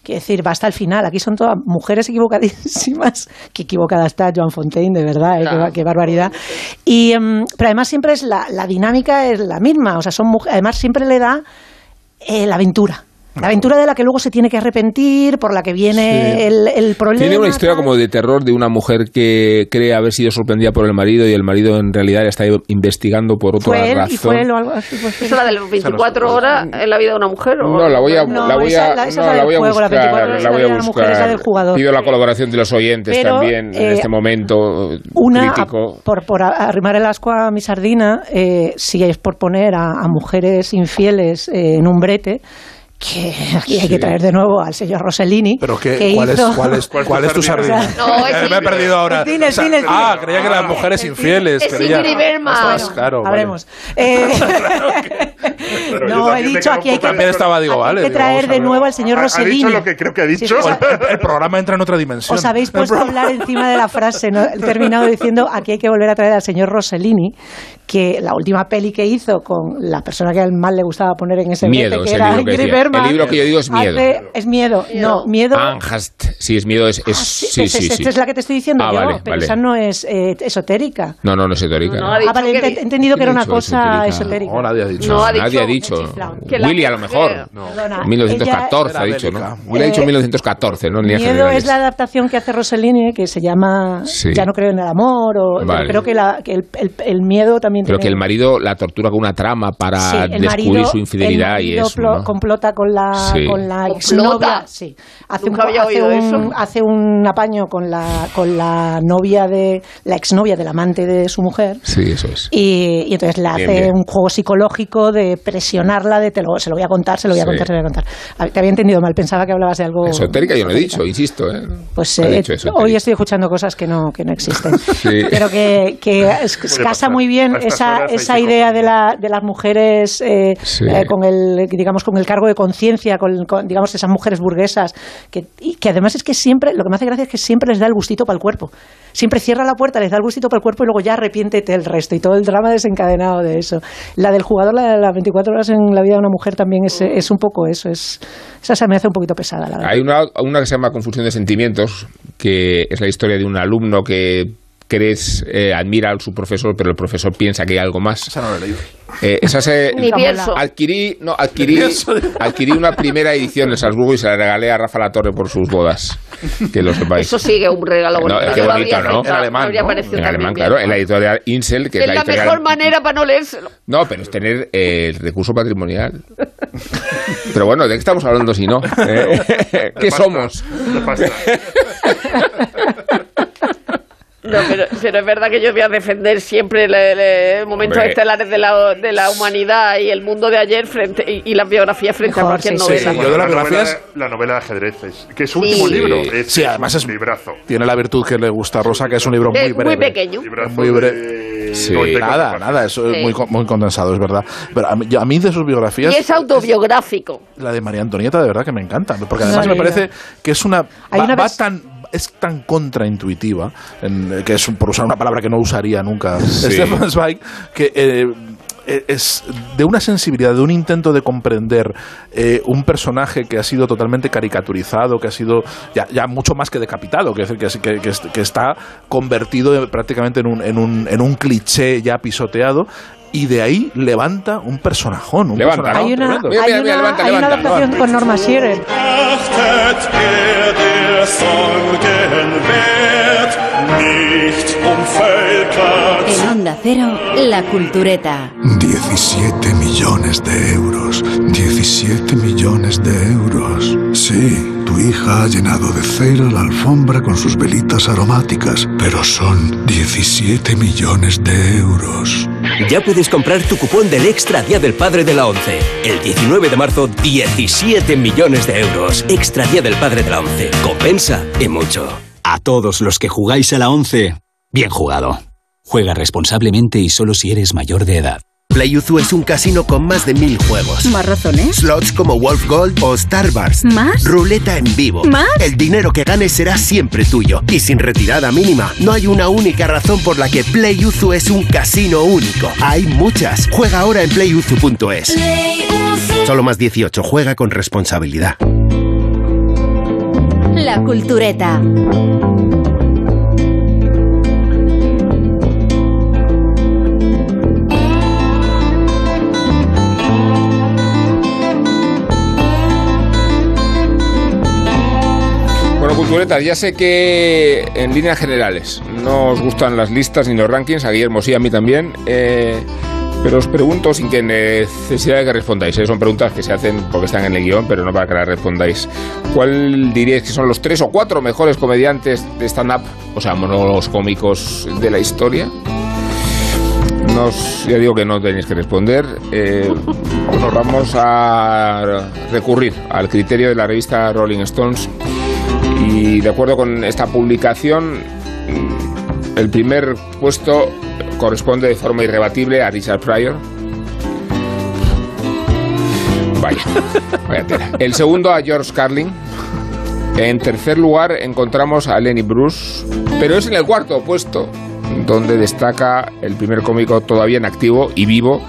quiero decir, va hasta el final. Aquí son todas mujeres equivocadísimas. Qué equivocada está Joan Fontaine, de verdad, eh, qué ba- qué, barbaridad. Y, em, pero además siempre es la, la dinámica es la misma. O sea, son muj- además siempre le da eh, la aventura. La aventura de la que luego se tiene que arrepentir, por la que viene Sí. el, el problema. Tiene una historia como de terror de una mujer que cree haber sido sorprendida por el marido y el marido en realidad la está investigando por otra Fue él razón. y fue él o algo así. pues. ¿Es la de las 24 horas en la vida de una mujer? o- No, la voy a, No, la voy esa- a, la- esa no, es la la del voy a juego, la buscar, 24 horas la voy de a la mujer, esa buscar. del jugador. Pido la colaboración de los oyentes Pero, también en eh, este momento Una, crítico. a- por, por a- arrimar el asco a mi sardina, eh, si es por poner a, a mujeres infieles eh, en un brete, que aquí hay que traer de nuevo al señor Rossellini. Pero qué, que ¿cuál, hizo- es, ¿cuál, es, ¿Cuál es tu sardina? No, es Eh, me he perdido ahora. el cine, el O sea, cine, el cine. Ah, creía que eran mujeres infieles. es creía. Ingrid Bergman. Ostras, claro, vale. Habremos. Eh, no, he dicho aquí hay que, También estaba, digo, vale. que digo, traer a de nuevo al señor Rossellini. Ha dicho lo que creo que ha dicho. el, el programa entra en otra dimensión. Os habéis puesto a hablar encima de la frase, ¿no? He terminado diciendo aquí hay que volver a traer al señor Rossellini, que la última peli que hizo con la persona que al más le gustaba poner en ese Miedo, es que el era libro que Ingrid decía. Bergman, El libro que yo digo es miedo. hace- es miedo, no, miedo. Angst, sí, es miedo, es, es- sí, es- sí, es- sí. Esta es la que te estoy diciendo Ah, yo, vale, pero vale. esa no es eh, esotérica. No, no, no es teórica. No, ha dicho Ah, vale, que- he entendido que era ¿Quién ha una dicho cosa esotérica? esotérica. No, nadie ha dicho. No, ha Nadie ha dicho. que Willy a lo mejor. Perdona, 1914 ella- ha dicho, ¿no? Willy ha dicho Eh, 1914, ¿no? En Miedo generales. es la adaptación que hace Rossellini, que se llama Sí. Ya no creo en el amor, o Vale. creo que, la- que el, el- el miedo también Pero que tiene... el marido la tortura con una trama para Sí, descubrir marido- su infidelidad el y marido eso. plo- ¿no? complota con la, Sí. con la exnovia. Sí. Hace, un, hace, oído un, eso. hace un apaño con la, con la novia de la exnovia del amante de su mujer. Sí, eso es. Y, y entonces le Bien, hace bien. un juego psicológico de presionarla, de te lo, se lo voy a contar, se lo voy a Sí. contar, se lo voy a contar. Te había entendido mal, pensaba que hablabas de algo. Esotérica yo no he dicho, insisto. ¿eh? Pues eh, hoy estoy escuchando cosas que no, que no existen. Sí. Pero que, que es- Puede casa pasar. muy bien esa, esa idea de, la, de las mujeres eh, Sí. eh, con el digamos con el cargo de conciencia, con, con, digamos esas mujeres burguesas, que, y que además es que siempre, lo que me hace gracia es que siempre les da el gustito para el cuerpo. Siempre cierra la puerta, les da el gustito para el cuerpo y luego ya arrepiéntete el resto y todo el drama desencadenado de eso. La del jugador, la de las 24 horas en la vida de una mujer también es, es un poco eso, es, esa se me hace un poquito pesada, la verdad. Hay una, una que se llama Confusión de Sentimientos, que es la historia de un alumno que crees, eh, admira a su profesor, pero el profesor piensa que hay algo más. Esa no la he leído. Eh, esa se, Ni pienso. adquirí, no, adquirí, adquirí una primera edición en Salzburgo y se la regalé a Rafa La Torre por sus bodas. Que lo sepáis. Eso sigue un regalo No, bonito. qué Yo lo bonito, ¿no? En alemán, habría ¿no? En alemán, claro, en la editorial Insel, que es, Es la la editorial... mejor manera para no leérselo. No, pero es tener eh, el recurso patrimonial. Pero bueno, ¿de qué estamos hablando si no? Eh, ¿Qué somos? No, pero, pero es verdad que yo voy a defender siempre el momentos Hombre. estelares de la, de la humanidad y el mundo de ayer frente y, y las biografías frente a Mejor, cualquier sí, sí, novela. sí. Yo de las la, biografías- novela, la novela de ajedrez, es- que es su Sí. último Sí. libro. Es, Sí, además es- un librazo. Tiene la virtud que le gusta a Rosa, que es un libro Es muy muy breve. pequeño. Librazo Muy breve. de Sí. 94 Nada, nada, eso es Sí. muy, muy condensado, es verdad. Pero a mí, yo- a mí de sus biografías, Y es autobiográfico. la de María Antonieta de verdad que me encanta, porque además No, me no. parece que es una, Hay va, una va tan es tan contraintuitiva, en- que es por usar una palabra que no usaría nunca Sí. Stefan Zweig, que eh, es de una sensibilidad, de un intento de comprender eh, un personaje que ha sido totalmente caricaturizado, que ha sido ya, ya mucho más que decapitado, que, que, que, que, está convertido prácticamente en un, en, un, en un cliché ya pisoteado. Y de ahí levanta un personajón. Un Levanta, personajón Hay una, tremendo. Mira, hay mira, mira, una, levanta, hay una levanta. adaptación con Norma Shearer. En Onda Cero, La Cultureta. 17 millones de euros. 17 millones de euros. Sí, tu hija ha llenado de cera la alfombra con sus velitas aromáticas, pero son 17 millones de euros. Ya puedes comprar tu cupón del Extra Día del Padre de la ONCE. El 19 de marzo, 17 millones de euros. Extra Día del Padre de la ONCE. Compensa y mucho. A todos los que jugáis a la 11, bien jugado. Juega responsablemente y solo si eres mayor de edad. PlayUzu es un casino con más de mil juegos. ¿Más razones? Slots como Wolf Gold o Starburst. ¿Más? Ruleta en vivo. ¿Más? El dinero que ganes será siempre tuyo. Y sin retirada mínima, no hay una única razón por la que PlayUzu es un casino único. Hay muchas. Juega ahora en playuzu.es. Solo más 18. Juega con responsabilidad. La cultureta. Bueno, culturetas, ya sé que en líneas generales no os gustan las listas ni los rankings, a Guillermo sí, a mí también. eh, pero os pregunto sin que necesidad de que respondáis. ¿eh? Son preguntas que se hacen porque están en el guion, pero no para que las respondáis. ¿Cuál diríais que son los tres o cuatro mejores comediantes de stand-up, o sea, monólogos cómicos de la historia? Nos, ya digo que no tenéis que responder. Eh, nos vamos a recurrir al criterio de la revista Rolling Stones y de acuerdo con esta publicación, el primer puesto corresponde de forma irrebatible a Richard Pryor. Vaya, vaya tela. El segundo a George Carlin. En tercer lugar encontramos a Lenny Bruce, pero es en el cuarto puesto donde destaca el primer cómico todavía en activo y vivo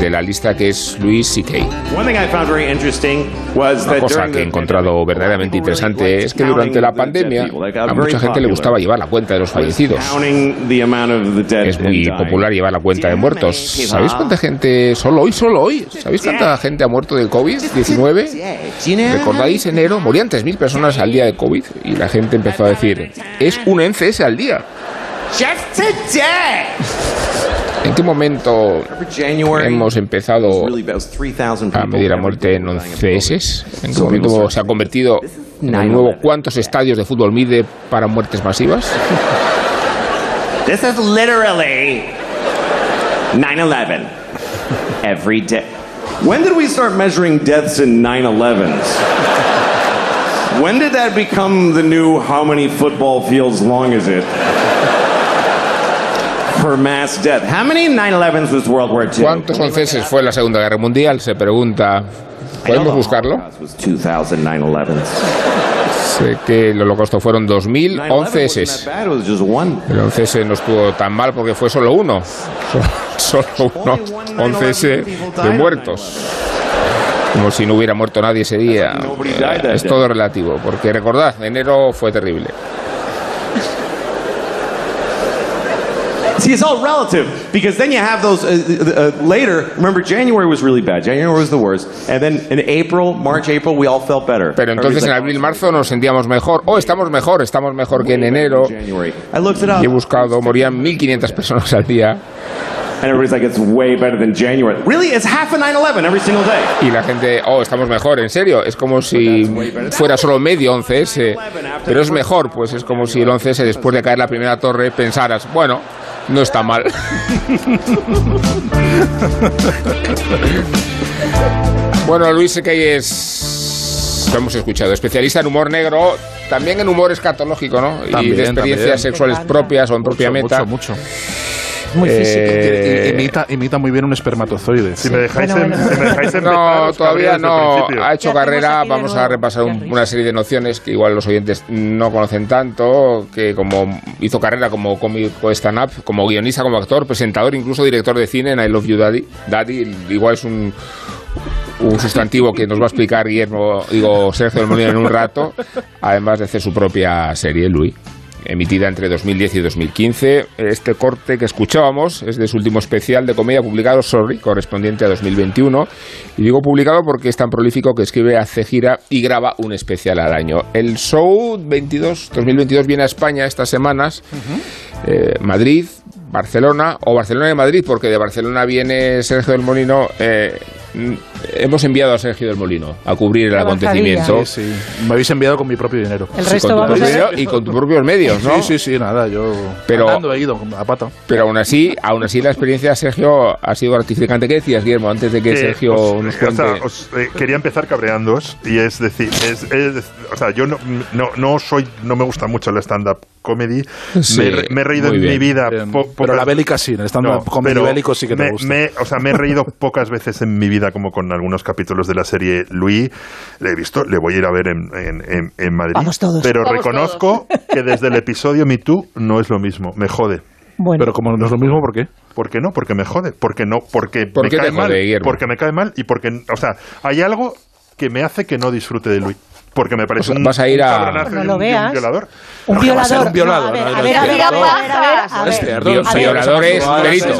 de la lista que es Louis C.K. One thing I found very interesting was Una that cosa during que he the encontrado verdaderamente interesante es que durante la pandemia a mucha gente le gustaba llevar la cuenta de los fallecidos. Es muy popular llevar la cuenta de muertos. ¿Sabéis cuánta gente, solo hoy, solo hoy, ¿sabéis cuánta gente ha muerto del COVID-19? ¿Recordáis enero? Morían 3.000 personas al día de COVID y la gente empezó a decir, es un NCS al día. Just today. ¿En qué momento hemos empezado a medir la muerte en 11 S? ¿En qué momento se ha convertido en el nuevo cuántos estadios de fútbol mide para muertes masivas? This is literally 9/11 every day. When did we start measuring deaths in 9/11s? When did that become the new how many football fields long is it? For mass death. How many 9/11s was World War II? ¿Cuántos 11 S fue la Segunda Guerra Mundial? Se pregunta. ¿Podemos buscarlo? 2000 9/11s. Sé que el holocausto fueron 2000 11 S. El 11 S no estuvo tan mal porque fue solo uno. Solo, uno. 11 S de muertos. Como si no hubiera muerto nadie ese día. Es todo relativo. Porque recordad, enero fue terrible. See, it's all relative because then you have those uh, uh, uh, later. Remember, January was really bad. January was the worst, and then in April, March, April, we all felt better. Pero entonces en abril, marzo nos sentíamos mejor. Oh, estamos mejor, estamos mejor que en enero. Y he buscado, morían 1.500 personas al día. And everybody's like, it's way better than January. Really, it's half of 9/11 every single day. Y la gente, oh, estamos mejor, en serio. Es como si fuera solo medio 11S. Pero es mejor, pues es como si el 11S, después de caer la primera torre, pensaras, bueno, no está mal. bueno, Luis C.K. es, lo hemos escuchado, especialista en humor negro, también en humor escatológico, ¿no? y de experiencias también. sexuales propias o en propia Mucho, meta. mucho, mucho. Muy físico. Eh, imita, imita muy bien un espermatozoide. Si me dejáis, Bueno, em- bueno. si me dejáis empezar, No, todavía no. Ha hecho carrera. Vamos a repasar un- una serie de nociones que igual los oyentes no conocen tanto. Que como hizo carrera como cómico stand-up, como guionista, como actor, presentador, incluso director de cine en I Love You Daddy. Daddy igual es un, un sustantivo que nos va a explicar Guillermo, digo, Sergio del Molino en un rato. Además de hacer su propia serie, Louis emitida entre 2010 y 2015. Este corte que escuchábamos es de su último especial de comedia publicado, Sorry, correspondiente a 2021. Y digo publicado porque es tan prolífico que escribe, hace gira y graba un especial al año. El show 22, 2022 viene a España estas semanas. Eh, Madrid, Barcelona o Barcelona y Madrid, porque de Barcelona viene Sergio del Molino. eh, hemos enviado a Sergio del Molino a cubrir el acontecimiento. Sí, sí. Me habéis enviado con mi propio dinero. El Sí, resto con tu propio y con tus propios medios, ¿no? Sí, sí, sí, nada, yo Pero- andando he ido a pata. Pero aún así, aún así la experiencia de Sergio ha sido gratificante. ¿Qué decías, Guillermo, antes de que Sergio os- nos o cuente? sea, os, eh, quería empezar cabreándoos y es decir, es, es- o sea, yo no, no, no soy, no me gusta mucho el stand-up comedy. Sí, me, me he reído en bien. mi vida. Po- pero la bélica sí, el stand-up comedy pero bélico sí que te me, gusta. me- o sea, me he reído pocas veces en mi vida como con algunos capítulos de la serie Louis. Le he visto, le voy a ir a ver en, en, en- en Madrid. Vamos todos. Pero Vamos reconozco que desde el episodio Me Too no es lo mismo. Me jode. Bueno, Pero como no es lo mismo, ¿por qué? ¿Por qué no? Porque me jode. Porque no, porque ¿Por me qué cae jode, mal. Guillermo? Porque me cae mal y porque, o sea, hay algo que me hace que no disfrute de Luis. Porque me parece O sea, un, vas a ir a- No lo un, violador. un violador. un violador, no, a ver, a ver, a ver, no, a ver, a ver, a ver, a Es ver. cierto, Viol- sí, violador es un delito.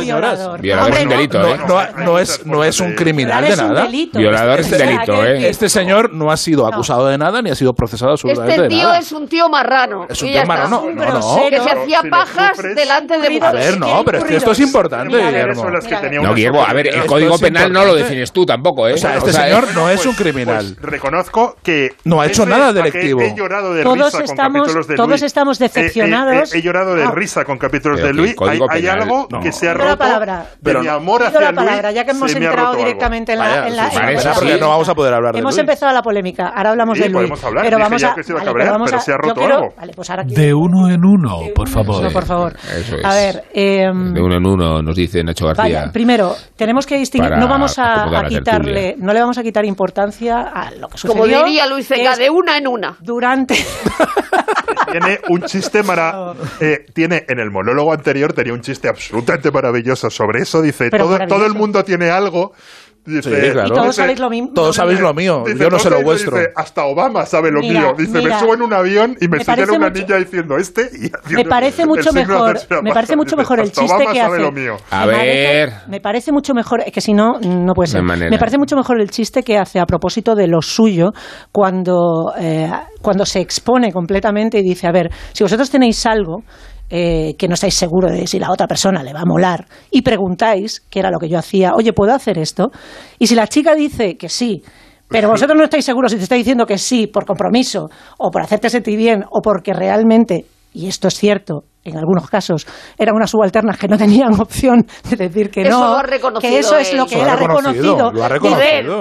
Violador es un delito, No, ¿eh? es, no es un criminal de nada. Violador es un delito, ¿eh? Este señor no ha sido acusado de nada ni ha sido procesado absolutamente Este de tío nada. es un tío marrano. Es un tío marrano. No, no. Que se hacía pajas delante de A ver, no, pero es que esto es importante, Guillermo. No, Guillermo, a ver, el. Código Penal no lo defines tú tampoco, ¿eh? O sea, este es- señor no es Pues- un criminal. pues reconozco que No ha hecho nada delictivo. He, llorado de Todos risa con estamos- capítulos de todos Luis. estamos Eh, eh, decepcionados. He, he llorado de Ah. risa con capítulos Pero de Luis. hay, hay algo no. que se ha la roto palabra. de Pero mi amor Pido hacia la Luis. palabra, ya que hemos entrado roto algo. directamente en la, Vaya, en la, sí, en la porque no vamos a poder hablar de Hemos Luis. empezado la polémica, ahora hablamos Sí, de Luis. hablar. Pero vamos a, pero vamos pero a- se ha roto algo. Pues De uno en uno, por favor. Por favor. Eso es. A ver, eh, De uno en uno, nos dice Nacho García. Primero, tenemos que distinguir, no vamos a, quitarle, no le vamos a quitar importancia a lo que sucedió. Como diría Luis que De una en una. Durante, Tiene un chiste mara, eh, tiene en el monólogo anterior tenía un chiste absolutamente maravilloso sobre eso. Dice Pero todo, todo el mundo tiene algo. Dice, Sí, claro. y todos dice- sabéis lo mismo. Todos sabéis lo mío, dice, yo no sé lo vuestro. dice, hasta Obama sabe lo Mira, mío. Dice, mira, me subo en un avión y me, me señala parece una mucho- niña diciendo este. Y haciendo Me parece mucho mejor, me parece mucho mejor el "Hasta chiste Obama que sabe hace. lo mío. A Me parece- ver. me parece mucho mejor, es que si no, no puede ser. Me parece mucho mejor el chiste que hace a propósito de lo suyo cuando, eh, cuando se expone completamente y dice, a ver, si vosotros tenéis algo eh, que no estáis seguros de si la otra persona le va a molar y preguntáis, que era lo que yo hacía, oye, ¿puedo hacer esto? Y si la chica dice que sí, pero vosotros no estáis seguros si te está diciendo que sí por compromiso o por hacerte sentir bien o porque realmente, y esto es cierto, en algunos casos eran unas subalternas que no tenían opción de decir que Eso no, lo ha reconocido que eso es lo que él ha lo reconocido.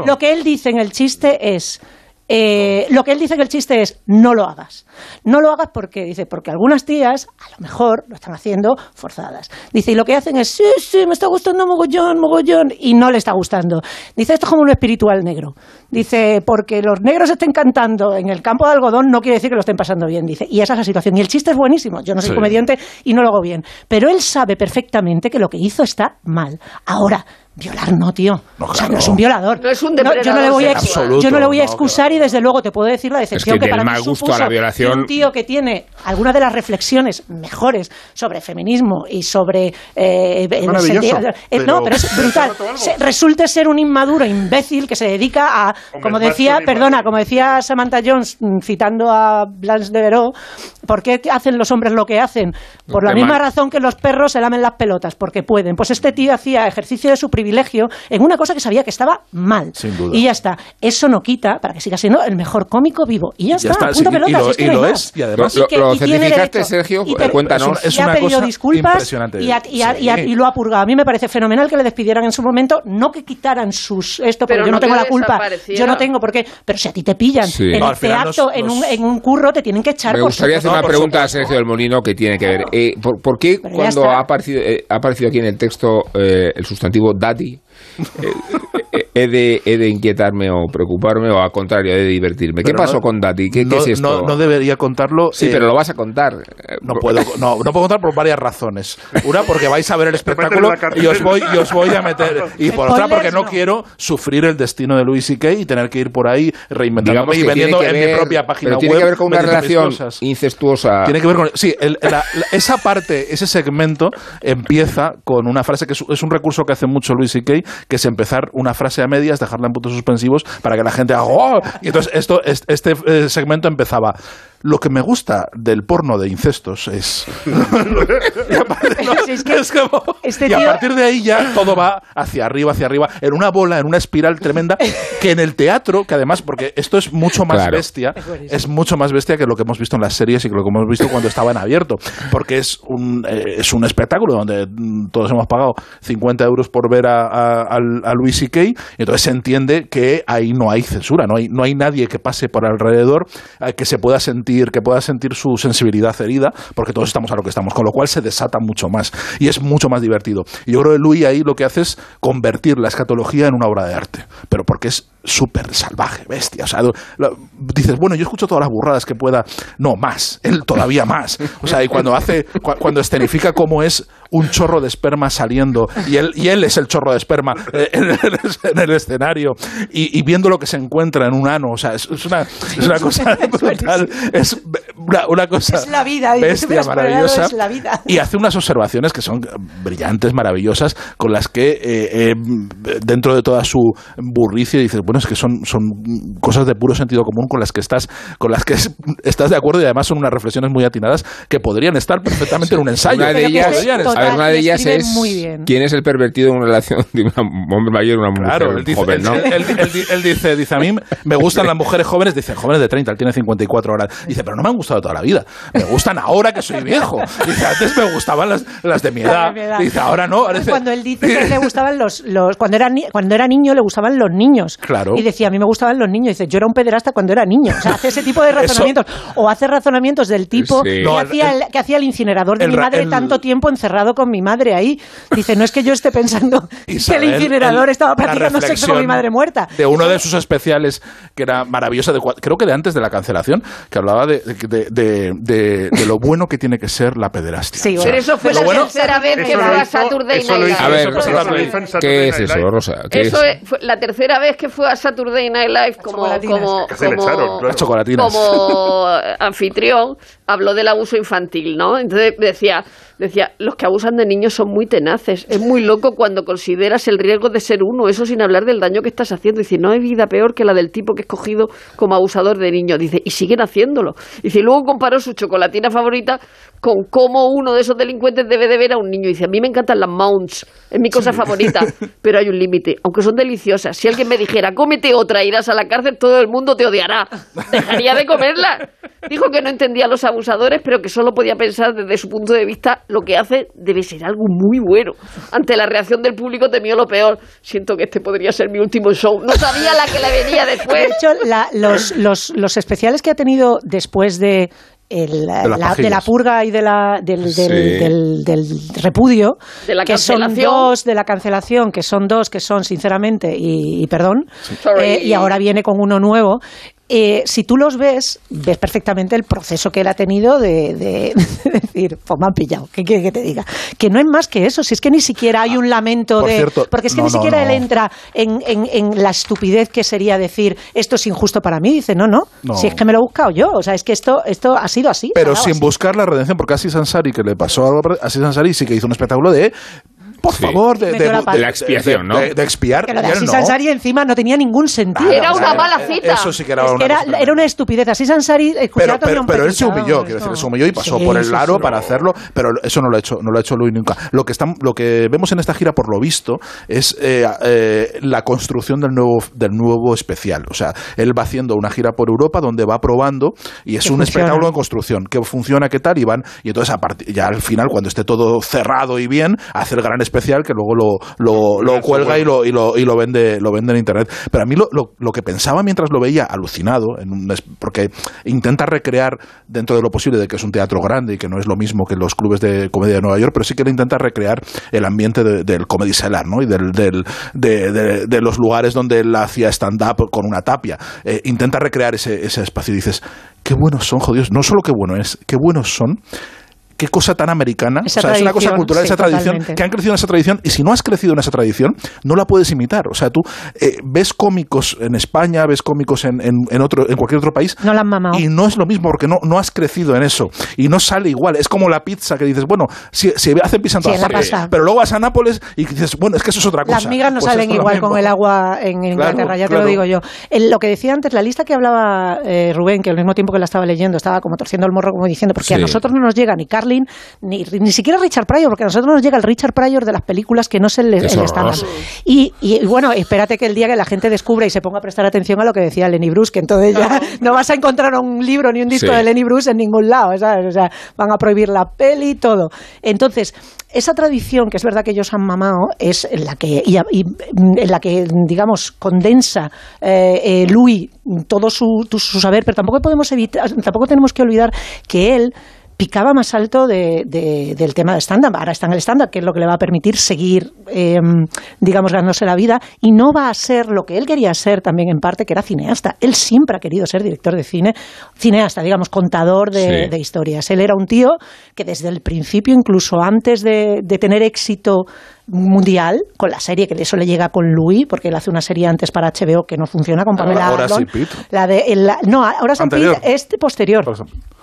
lo que él dice en el chiste es eh, lo que él dice en el chiste es no lo hagas. No lo hagas porque dice, porque algunas tías a lo mejor lo están haciendo forzadas. Dice, y lo que hacen es, sí, sí, me está gustando mogollón, mogollón, y no le está gustando. Dice, esto es como un espiritual negro. Dice, porque los negros estén cantando en el campo de algodón no quiere decir que lo estén pasando bien. Dice, y esa es la situación. Y el chiste es buenísimo. Yo no soy Sí. comediante y no lo hago bien. Pero él sabe perfectamente que lo que hizo está mal. Ahora, Violar no, tío. o sea, no es un violador. No es un yo, no le voy a, yo no le voy excusar y desde luego te puedo decir la decepción Es que para mí a supuso la violación- que un tío que tiene algunas de las reflexiones mejores sobre feminismo y sobre eh, el Maravilloso, sentido- eh, pero- no, pero es brutal. ¿Se resulte ser un inmaduro imbécil que se dedica a, como decía, perdona, como decía Samantha Jones mm, citando a Blanche de Veró, ¿por qué hacen los hombres lo que hacen? Por la misma razón que los perros se lamen las pelotas, porque pueden. Pues este tío hacía ejercicio de su privilegio en una cosa que sabía que estaba mal. Sin duda. Y ya está. Eso no quita para que siga siendo el mejor cómico vivo. Y ya, Ya está, está, punto sí, y pelota, lo- si es que y lo es, y además- Lo- que- lo tiene certificaste, derecho. Sergio? Y te- Cuéntanos. Es una- es y ha una pedido cosa disculpas impresionante. y, y lo ha purgado. A mí me parece fenomenal que le despidieran en su momento, no que quitaran sus esto, porque Pero yo no, no tengo la culpa. Yo no tengo por qué. Pero si a ti te pillan Sí. en No, este acto, los- en, un, en un curro, te tienen que echar Me gustaría hacer una pregunta a. Sergio del Molino que tiene que ver. Eh, ¿por, qué Pero cuando está. ha aparecido, eh, ha aparecido aquí en el texto eh, el sustantivo daddy, eh, eh, he, de, he de inquietarme o preocuparme o al contrario, he de divertirme? ¿Qué pasó con daddy? ¿Qué, qué no, es esto? no- no debería contarlo. sí, eh, pero lo vas a contar. No puedo, no, no puedo contar por varias razones. Una, porque vais a ver el espectáculo y os voy, y os voy a meter. Y por otra, porque no quiero sufrir el destino de Louis C.K. y tener que ir por ahí reinventándome y vendiendo en mi propia página pero web. tiene que ver con una relación incestuosa. Tiene que ver con. Sí, el- la- la- esa parte, ese segmento empieza con una frase que es, es un recurso que hace mucho Luis C.K., que es empezar una frase a medias, dejarla en puntos suspensivos para que la gente haga. "Oh". Y entonces, esto, es- este eh, segmento empezaba. Lo que me gusta del porno de incestos es. es que Es como- este y a partir de ahí ya todo va hacia arriba, hacia arriba, en una bola, en una espiral tremenda, que en el teatro, que además, porque esto es mucho más Claro. bestia, es mucho más bestia que lo que hemos visto en las series y que lo que hemos visto cuando estaba en abierto, porque es un, eh, es un espectáculo donde mm, todos hemos pagado 50 euros por ver a, a, a Louis C.K. y entonces se entiende que ahí no hay censura, no hay, no hay nadie que pase por alrededor eh, que se pueda sentir, que pueda sentir su sensibilidad herida, porque todos estamos a lo que estamos, con lo cual se desata mucho más y es mucho más divertido. Y yo creo que Louis ahí lo que hace es convertir la escatología en una obra de arte, pero porque es súper salvaje, bestia. O sea, lo- lo- dices, bueno, yo escucho todas las burradas que pueda. No, más, él todavía más. O sea, y cuando hace, cu- cuando escenifica cómo es un chorro de esperma saliendo y él, y él es el chorro de esperma eh, en el, en el escenario y, y viendo lo que se encuentra en un ano, o sea, es, es una, es una cosa brutal, es una, una cosa Es la vida, bestia, maravillosa es la vida. y hace unas observaciones que son brillantes, maravillosas, con las que eh, eh, dentro de toda su burricia dices, bueno, es que son, son cosas de puro sentido común con las que estás, con las que es- estás de acuerdo y además son unas reflexiones muy atinadas que podrían estar perfectamente en un ensayo. Una de ellas, a ver, una de ellas es muy bien. quién es el pervertido en una relación de un hombre mayor y una Claro, mujer él dice, joven, él- ¿no? él- él- él- él dice, dice, a mí me gustan las mujeres jóvenes, dice, jóvenes de 30, él tiene 54 horas. Dice, pero no me han gustado toda la vida, me gustan ahora que soy viejo. Dice, antes me gustaban las, las de mi edad. Dice, ahora no. Ahora dice- Cuando él dice que le gustaban los, los cuando era ni- cuando era niño le gustaban los niños. Claro. Y decía, a mí me gustaban los niños. Dice, yo era un pederasta cuando era niño. O sea, hace ese tipo de Eso- razonamientos. O hace razonamientos del tipo Sí. que, No, hacía el, que hacía el incinerador de el mi madre el- tanto tiempo encerrado con mi madre ahí. Dice, no es que yo esté pensando Isabel, que el incinerador el- estaba practicando sexo con mi madre muerta. De uno de sus especiales que era maravilloso, de creo que de antes de la cancelación, que hablaba de, de, de- de- de lo bueno que tiene que ser la pederastia. Sí, O sea, Pero eso fue la bueno- tercera vez que fue a Saturday Night A ver, ¿qué es eso. Rosa? ¿Qué Eso es? es, fue la tercera vez que fue a Saturday Night Live como, como, como- echaron, claro. Como anfitrión, habló del abuso infantil, ¿no? Entonces decía, decía, los que abusan de niños son muy tenaces. Es muy loco cuando consideras el riesgo de ser uno, eso sin hablar del daño que estás haciendo. Dice, no hay vida peor que la del tipo que es cogido como abusador de niños. Dice, y siguen haciéndolo. Dice, y luego comparó su chocolatina favorita con cómo uno de esos delincuentes debe de ver a un niño. Dice, a mí me encantan las mounts, es mi cosa favorita, pero hay un límite, aunque son deliciosas. Si alguien me dijera, cómete otra, irás a la cárcel, todo el mundo te odiará. Dejaría de comerla. Dijo que no entendía a los abusadores, pero que solo podía pensar desde su punto de vista lo que hace debe ser algo muy bueno. Ante la reacción del público temió lo peor. Siento que este podría ser mi último show. No sabía la que le venía De después. hecho, la- los, los, los especiales que ha tenido después de, el- la, de la purga y de la, del, del, Sí. del- del repudio, De la que son cancelación. dos de la cancelación, que son dos, que son sinceramente, y, y perdón, eh, y ahora viene con uno nuevo. Eh, si tú los ves, ves perfectamente el proceso que él ha tenido de, de- de decir, pues me han pillado, ¿qué quiere que te diga? Que no es más que eso, si es que ni siquiera hay un lamento Por de... cierto, porque es que no, ni siquiera no. él entra en, en- en la estupidez que sería decir, esto es injusto para mí. Dice, no, no, si es que me lo he buscado yo. O sea, es que esto, esto ha sido así. Pero sin así. buscar la redención, porque Asis Ansari, que le pasó algo, a Asis Ansari sí que hizo un espectáculo de, por Sí. favor, de, la de- pata. De la expiación, ¿no? de- de expiar. Que lo de no. Ansari encima no tenía ningún sentido. Era una mala cita. Eso sí que era Es una que era, cosa era una estupidez. Así Ansari escuchaba pero, pero, él se humilló, quiero decir, se humilló y pasó Sí, por el aro para hacerlo, pero eso no lo ha hecho, no lo ha hecho Louis nunca. Lo que están, lo que vemos en esta gira, por lo visto, es eh, eh, la construcción del nuevo, del nuevo especial. O sea, él va haciendo una gira por Europa donde va probando y es Que un funciona. espectáculo en construcción, que funciona, qué tal, y van, y entonces a partir, ya al final, cuando esté todo cerrado y bien, hace el gran especial que luego lo, lo, lo cuelga y lo, y lo, y lo vende, lo vende en internet. Pero a mí lo, lo, lo que pensaba mientras lo veía, alucinado, en un porque intenta recrear dentro de lo posible de que es un teatro grande y que no es lo mismo que los clubes de comedia de Nueva York, pero sí que le intenta recrear el ambiente de- del comedy cellar, ¿no? Y del, del- de, de- de los lugares donde él hacía stand-up con una tapia. Eh, intenta recrear ese, ese espacio y dices, qué buenos son, jodidos. No solo qué bueno es, qué buenos son qué cosa tan americana. Esa o sea, es una cosa cultural, sí, esa tradición, totalmente. que han crecido en esa tradición, y si no has crecido en esa tradición, no la puedes imitar. O sea, tú eh, ves cómicos en España, ves cómicos en, en, en otro, en cualquier otro país, No la han mamado. y no es lo mismo porque no, no has crecido en eso. Y no sale igual. Es como la pizza que dices, bueno, si, si hacen pizza en Sí, todas la partes, pero luego vas a Nápoles y dices, bueno, es que eso es otra cosa. Las migas no Pues salen igual con el agua en Inglaterra, Claro, ya te lo digo yo. El- lo que decía antes, la lista que hablaba eh, Rubén, que al mismo tiempo que la estaba leyendo, estaba como torciendo el morro, como diciendo, porque a Sí. nosotros no nos llega ni Carly Ni, ni siquiera Richard Pryor, porque a nosotros nos llega el Richard Pryor de las películas que no es el, el Es estándar. Y, y, bueno, espérate que el día que la gente descubra y se ponga a prestar atención a lo que decía Lenny Bruce, que entonces ya no vas a encontrar un libro ni un disco Sí. de Lenny Bruce en ningún lado, ¿sabes? O sea, van a prohibir la peli y todo. Entonces, esa tradición, que es verdad que ellos han mamado, es en la que, y, y, en la que digamos, condensa eh, eh, Louis todo su, su saber, pero tampoco podemos evitar, tampoco tenemos que olvidar que él picaba más alto de- de- del tema de stand-up. Ahora está en el stand-up, que es lo que le va a permitir seguir, eh, digamos, ganándose la vida. Y no va a ser lo que él quería ser también en parte, que era cineasta. Él siempre ha querido ser director de cine, cineasta, digamos, contador de, Sí. de historias. Él era un tío que desde el principio, incluso antes de, de tener éxito mundial con la serie que eso le llega con Louis porque él hace una serie antes para HBO que no funciona con Pamela Ahora sí, Adlon. Pete. la de el- la- no ahora Anterior. Pete es posterior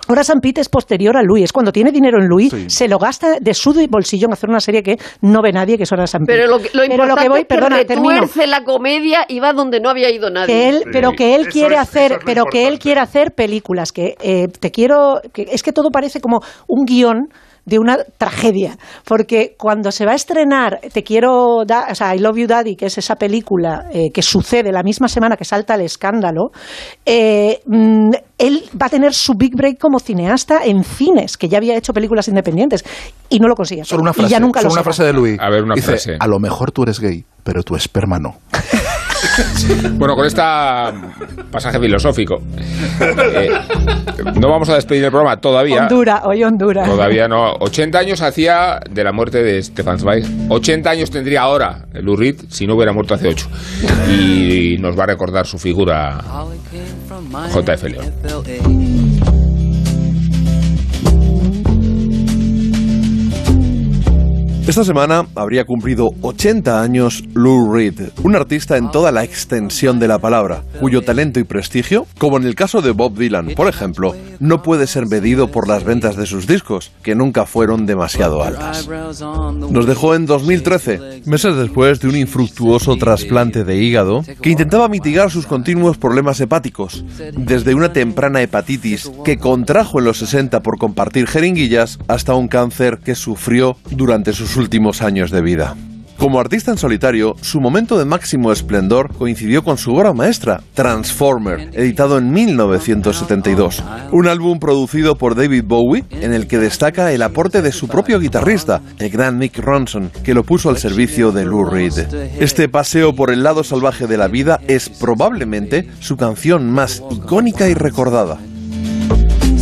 Ahora San Pete es posterior a Louis, es cuando tiene dinero en Louis, se lo gasta de su bolsillo en hacer una serie que no ve nadie, que es Ahora San Pete. Pero lo, que- lo importante que voy, es que perdona, termino. la comedia y va donde no había ido nadie. Que él, pero que él quiere hacer, pero que él quiere hacer películas. Que eh, te quiero, que es que todo parece como un guion de una tragedia, porque cuando se va a estrenar Te quiero, da- o sea, I Love You Daddy, que es esa película eh, que sucede la misma semana que salta el escándalo, eh, mm, él va a tener su big break como cineasta en cines, que ya había hecho películas independientes y no lo consigue. Solo una y frase, ya nunca solo lo una frase de Luis. A ver, una Dice, frase. A lo mejor tú eres gay, pero tu esperma no. Bueno, con este pasaje filosófico, eh, no vamos a despedir el programa todavía. Honduras, hoy Honduras. Todavía no. 80 años hacía de la muerte de Stefan Zweig. 80 años tendría ahora Lou Reed si no hubiera muerto hace 8. Y nos va a recordar su figura JF León. Esta semana habría cumplido 80 años Lou Reed, un artista en toda la extensión de la palabra, cuyo talento y prestigio, como en el caso de Bob Dylan, por ejemplo, no puede ser medido por las ventas de sus discos, que nunca fueron demasiado altas. Nos dejó en 2013, meses después de un infructuoso trasplante de hígado que intentaba mitigar sus continuos problemas hepáticos, desde una temprana hepatitis que contrajo en los 60 por compartir jeringuillas hasta un cáncer que sufrió durante sus últimos años de vida. Como artista en solitario, su momento de máximo esplendor coincidió con su obra maestra, Transformer, editado en 1972. Un álbum producido por David Bowie, en el que destaca el aporte de su propio guitarrista, el gran Mick Ronson, que lo puso al servicio de Lou Reed. Este paseo por el lado salvaje de la vida es probablemente su canción más icónica y recordada.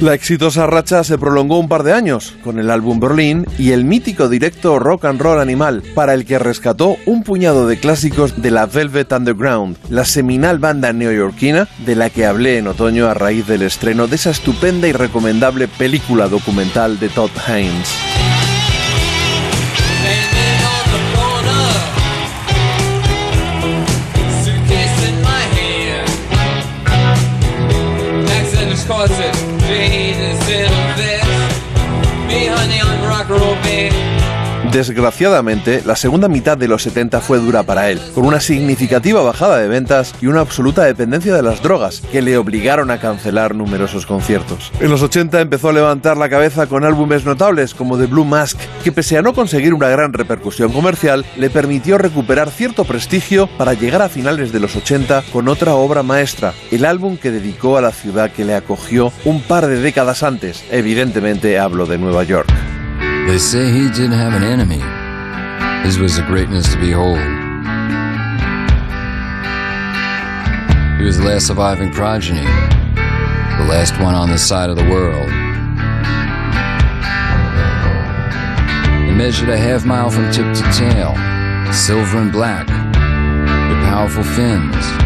La exitosa racha se prolongó un par de años con el álbum Berlin y el mítico directo Rock and Roll Animal, para el que rescató un puñado de clásicos de la Velvet Underground, la seminal banda neoyorquina de la que hablé en otoño a raíz del estreno de esa estupenda y recomendable película documental de Todd Haynes. Desgraciadamente, la segunda mitad de los 70 fue dura para él, con una significativa bajada de ventas y una absoluta dependencia de las drogas, que le obligaron a cancelar numerosos conciertos. En los 80 empezó a levantar la cabeza con álbumes notables como The Blue Mask, que pese a no conseguir una gran repercusión comercial, le permitió recuperar cierto prestigio para llegar a finales de los 80 con otra obra maestra, el álbum que dedicó a la ciudad que le acogió un par de décadas antes. Evidentemente hablo de Nueva York. They say he didn't have an enemy. His was a greatness to behold. He was the last surviving progeny, the last one on this side of the world. He measured a half mile from tip to tail, silver and black, with powerful fins.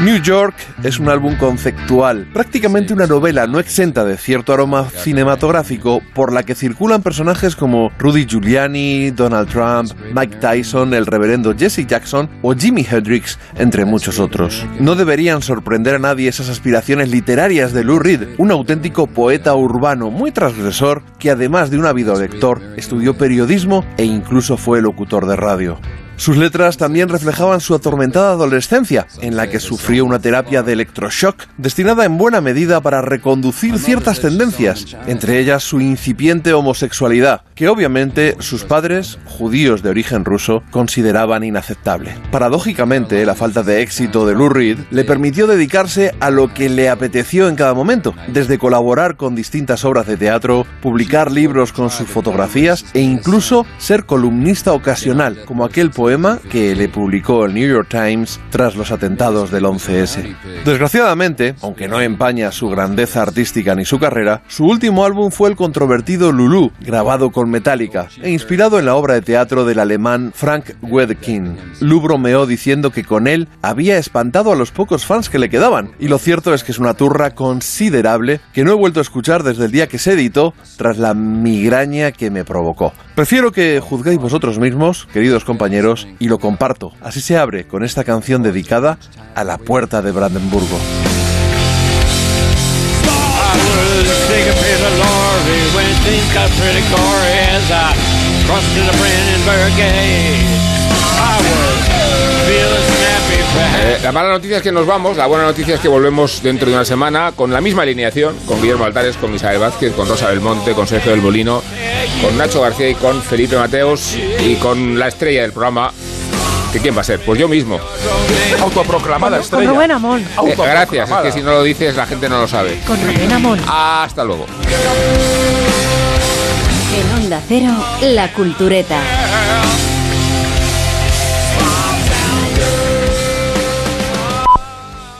New York es un álbum conceptual, prácticamente una novela no exenta de cierto aroma cinematográfico por la que circulan personajes como Rudy Giuliani, Donald Trump, Mike Tyson, el reverendo Jesse Jackson o Jimi Hendrix, entre muchos otros. No deberían sorprender a nadie esas aspiraciones literarias de Lou Reed, un auténtico poeta urbano muy transgresor que además de un ávido lector, estudió periodismo e incluso fue locutor de radio. Sus letras también reflejaban su atormentada adolescencia, en la que sufrió una terapia de electroshock destinada en buena medida para reconducir ciertas tendencias, entre ellas su incipiente homosexualidad, que obviamente sus padres, judíos de origen ruso, consideraban inaceptable. Paradójicamente, la falta de éxito de Lou Reed le permitió dedicarse a lo que le apeteció en cada momento, desde colaborar con distintas obras de teatro, publicar libros con sus fotografías e incluso ser columnista ocasional, como aquel que le publicó el New York Times tras los atentados del 11S. Desgraciadamente, aunque no empaña su grandeza artística ni su carrera, su último álbum fue el controvertido Lulu, grabado con Metallica e inspirado en la obra de teatro del alemán Frank Wedekind. Lou bromeó diciendo que con él había espantado a los pocos fans que le quedaban, y lo cierto es que es una turra considerable que no he vuelto a escuchar desde el día que se editó tras la migraña que me provocó. Prefiero que juzguéis vosotros mismos, queridos compañeros, y lo comparto. Así se abre con esta canción dedicada a la puerta de Brandenburgo. Eh, la mala noticia es que nos vamos, la buena noticia es que volvemos dentro de una semana con la misma alineación, con Guillermo Altares, con Isabel Vázquez, con Rosa Belmonte, con Sergio del Molino, con Nacho García y con Felipe Mateos y con la estrella del programa. ¿Que quién va a ser? Pues yo mismo. Autoproclamada Con estrella. Rubén Amón. Eh, gracias, es que si no lo dices la gente no lo sabe. Con Rubén Amón. Hasta luego. En Onda Cero, La Cultureta.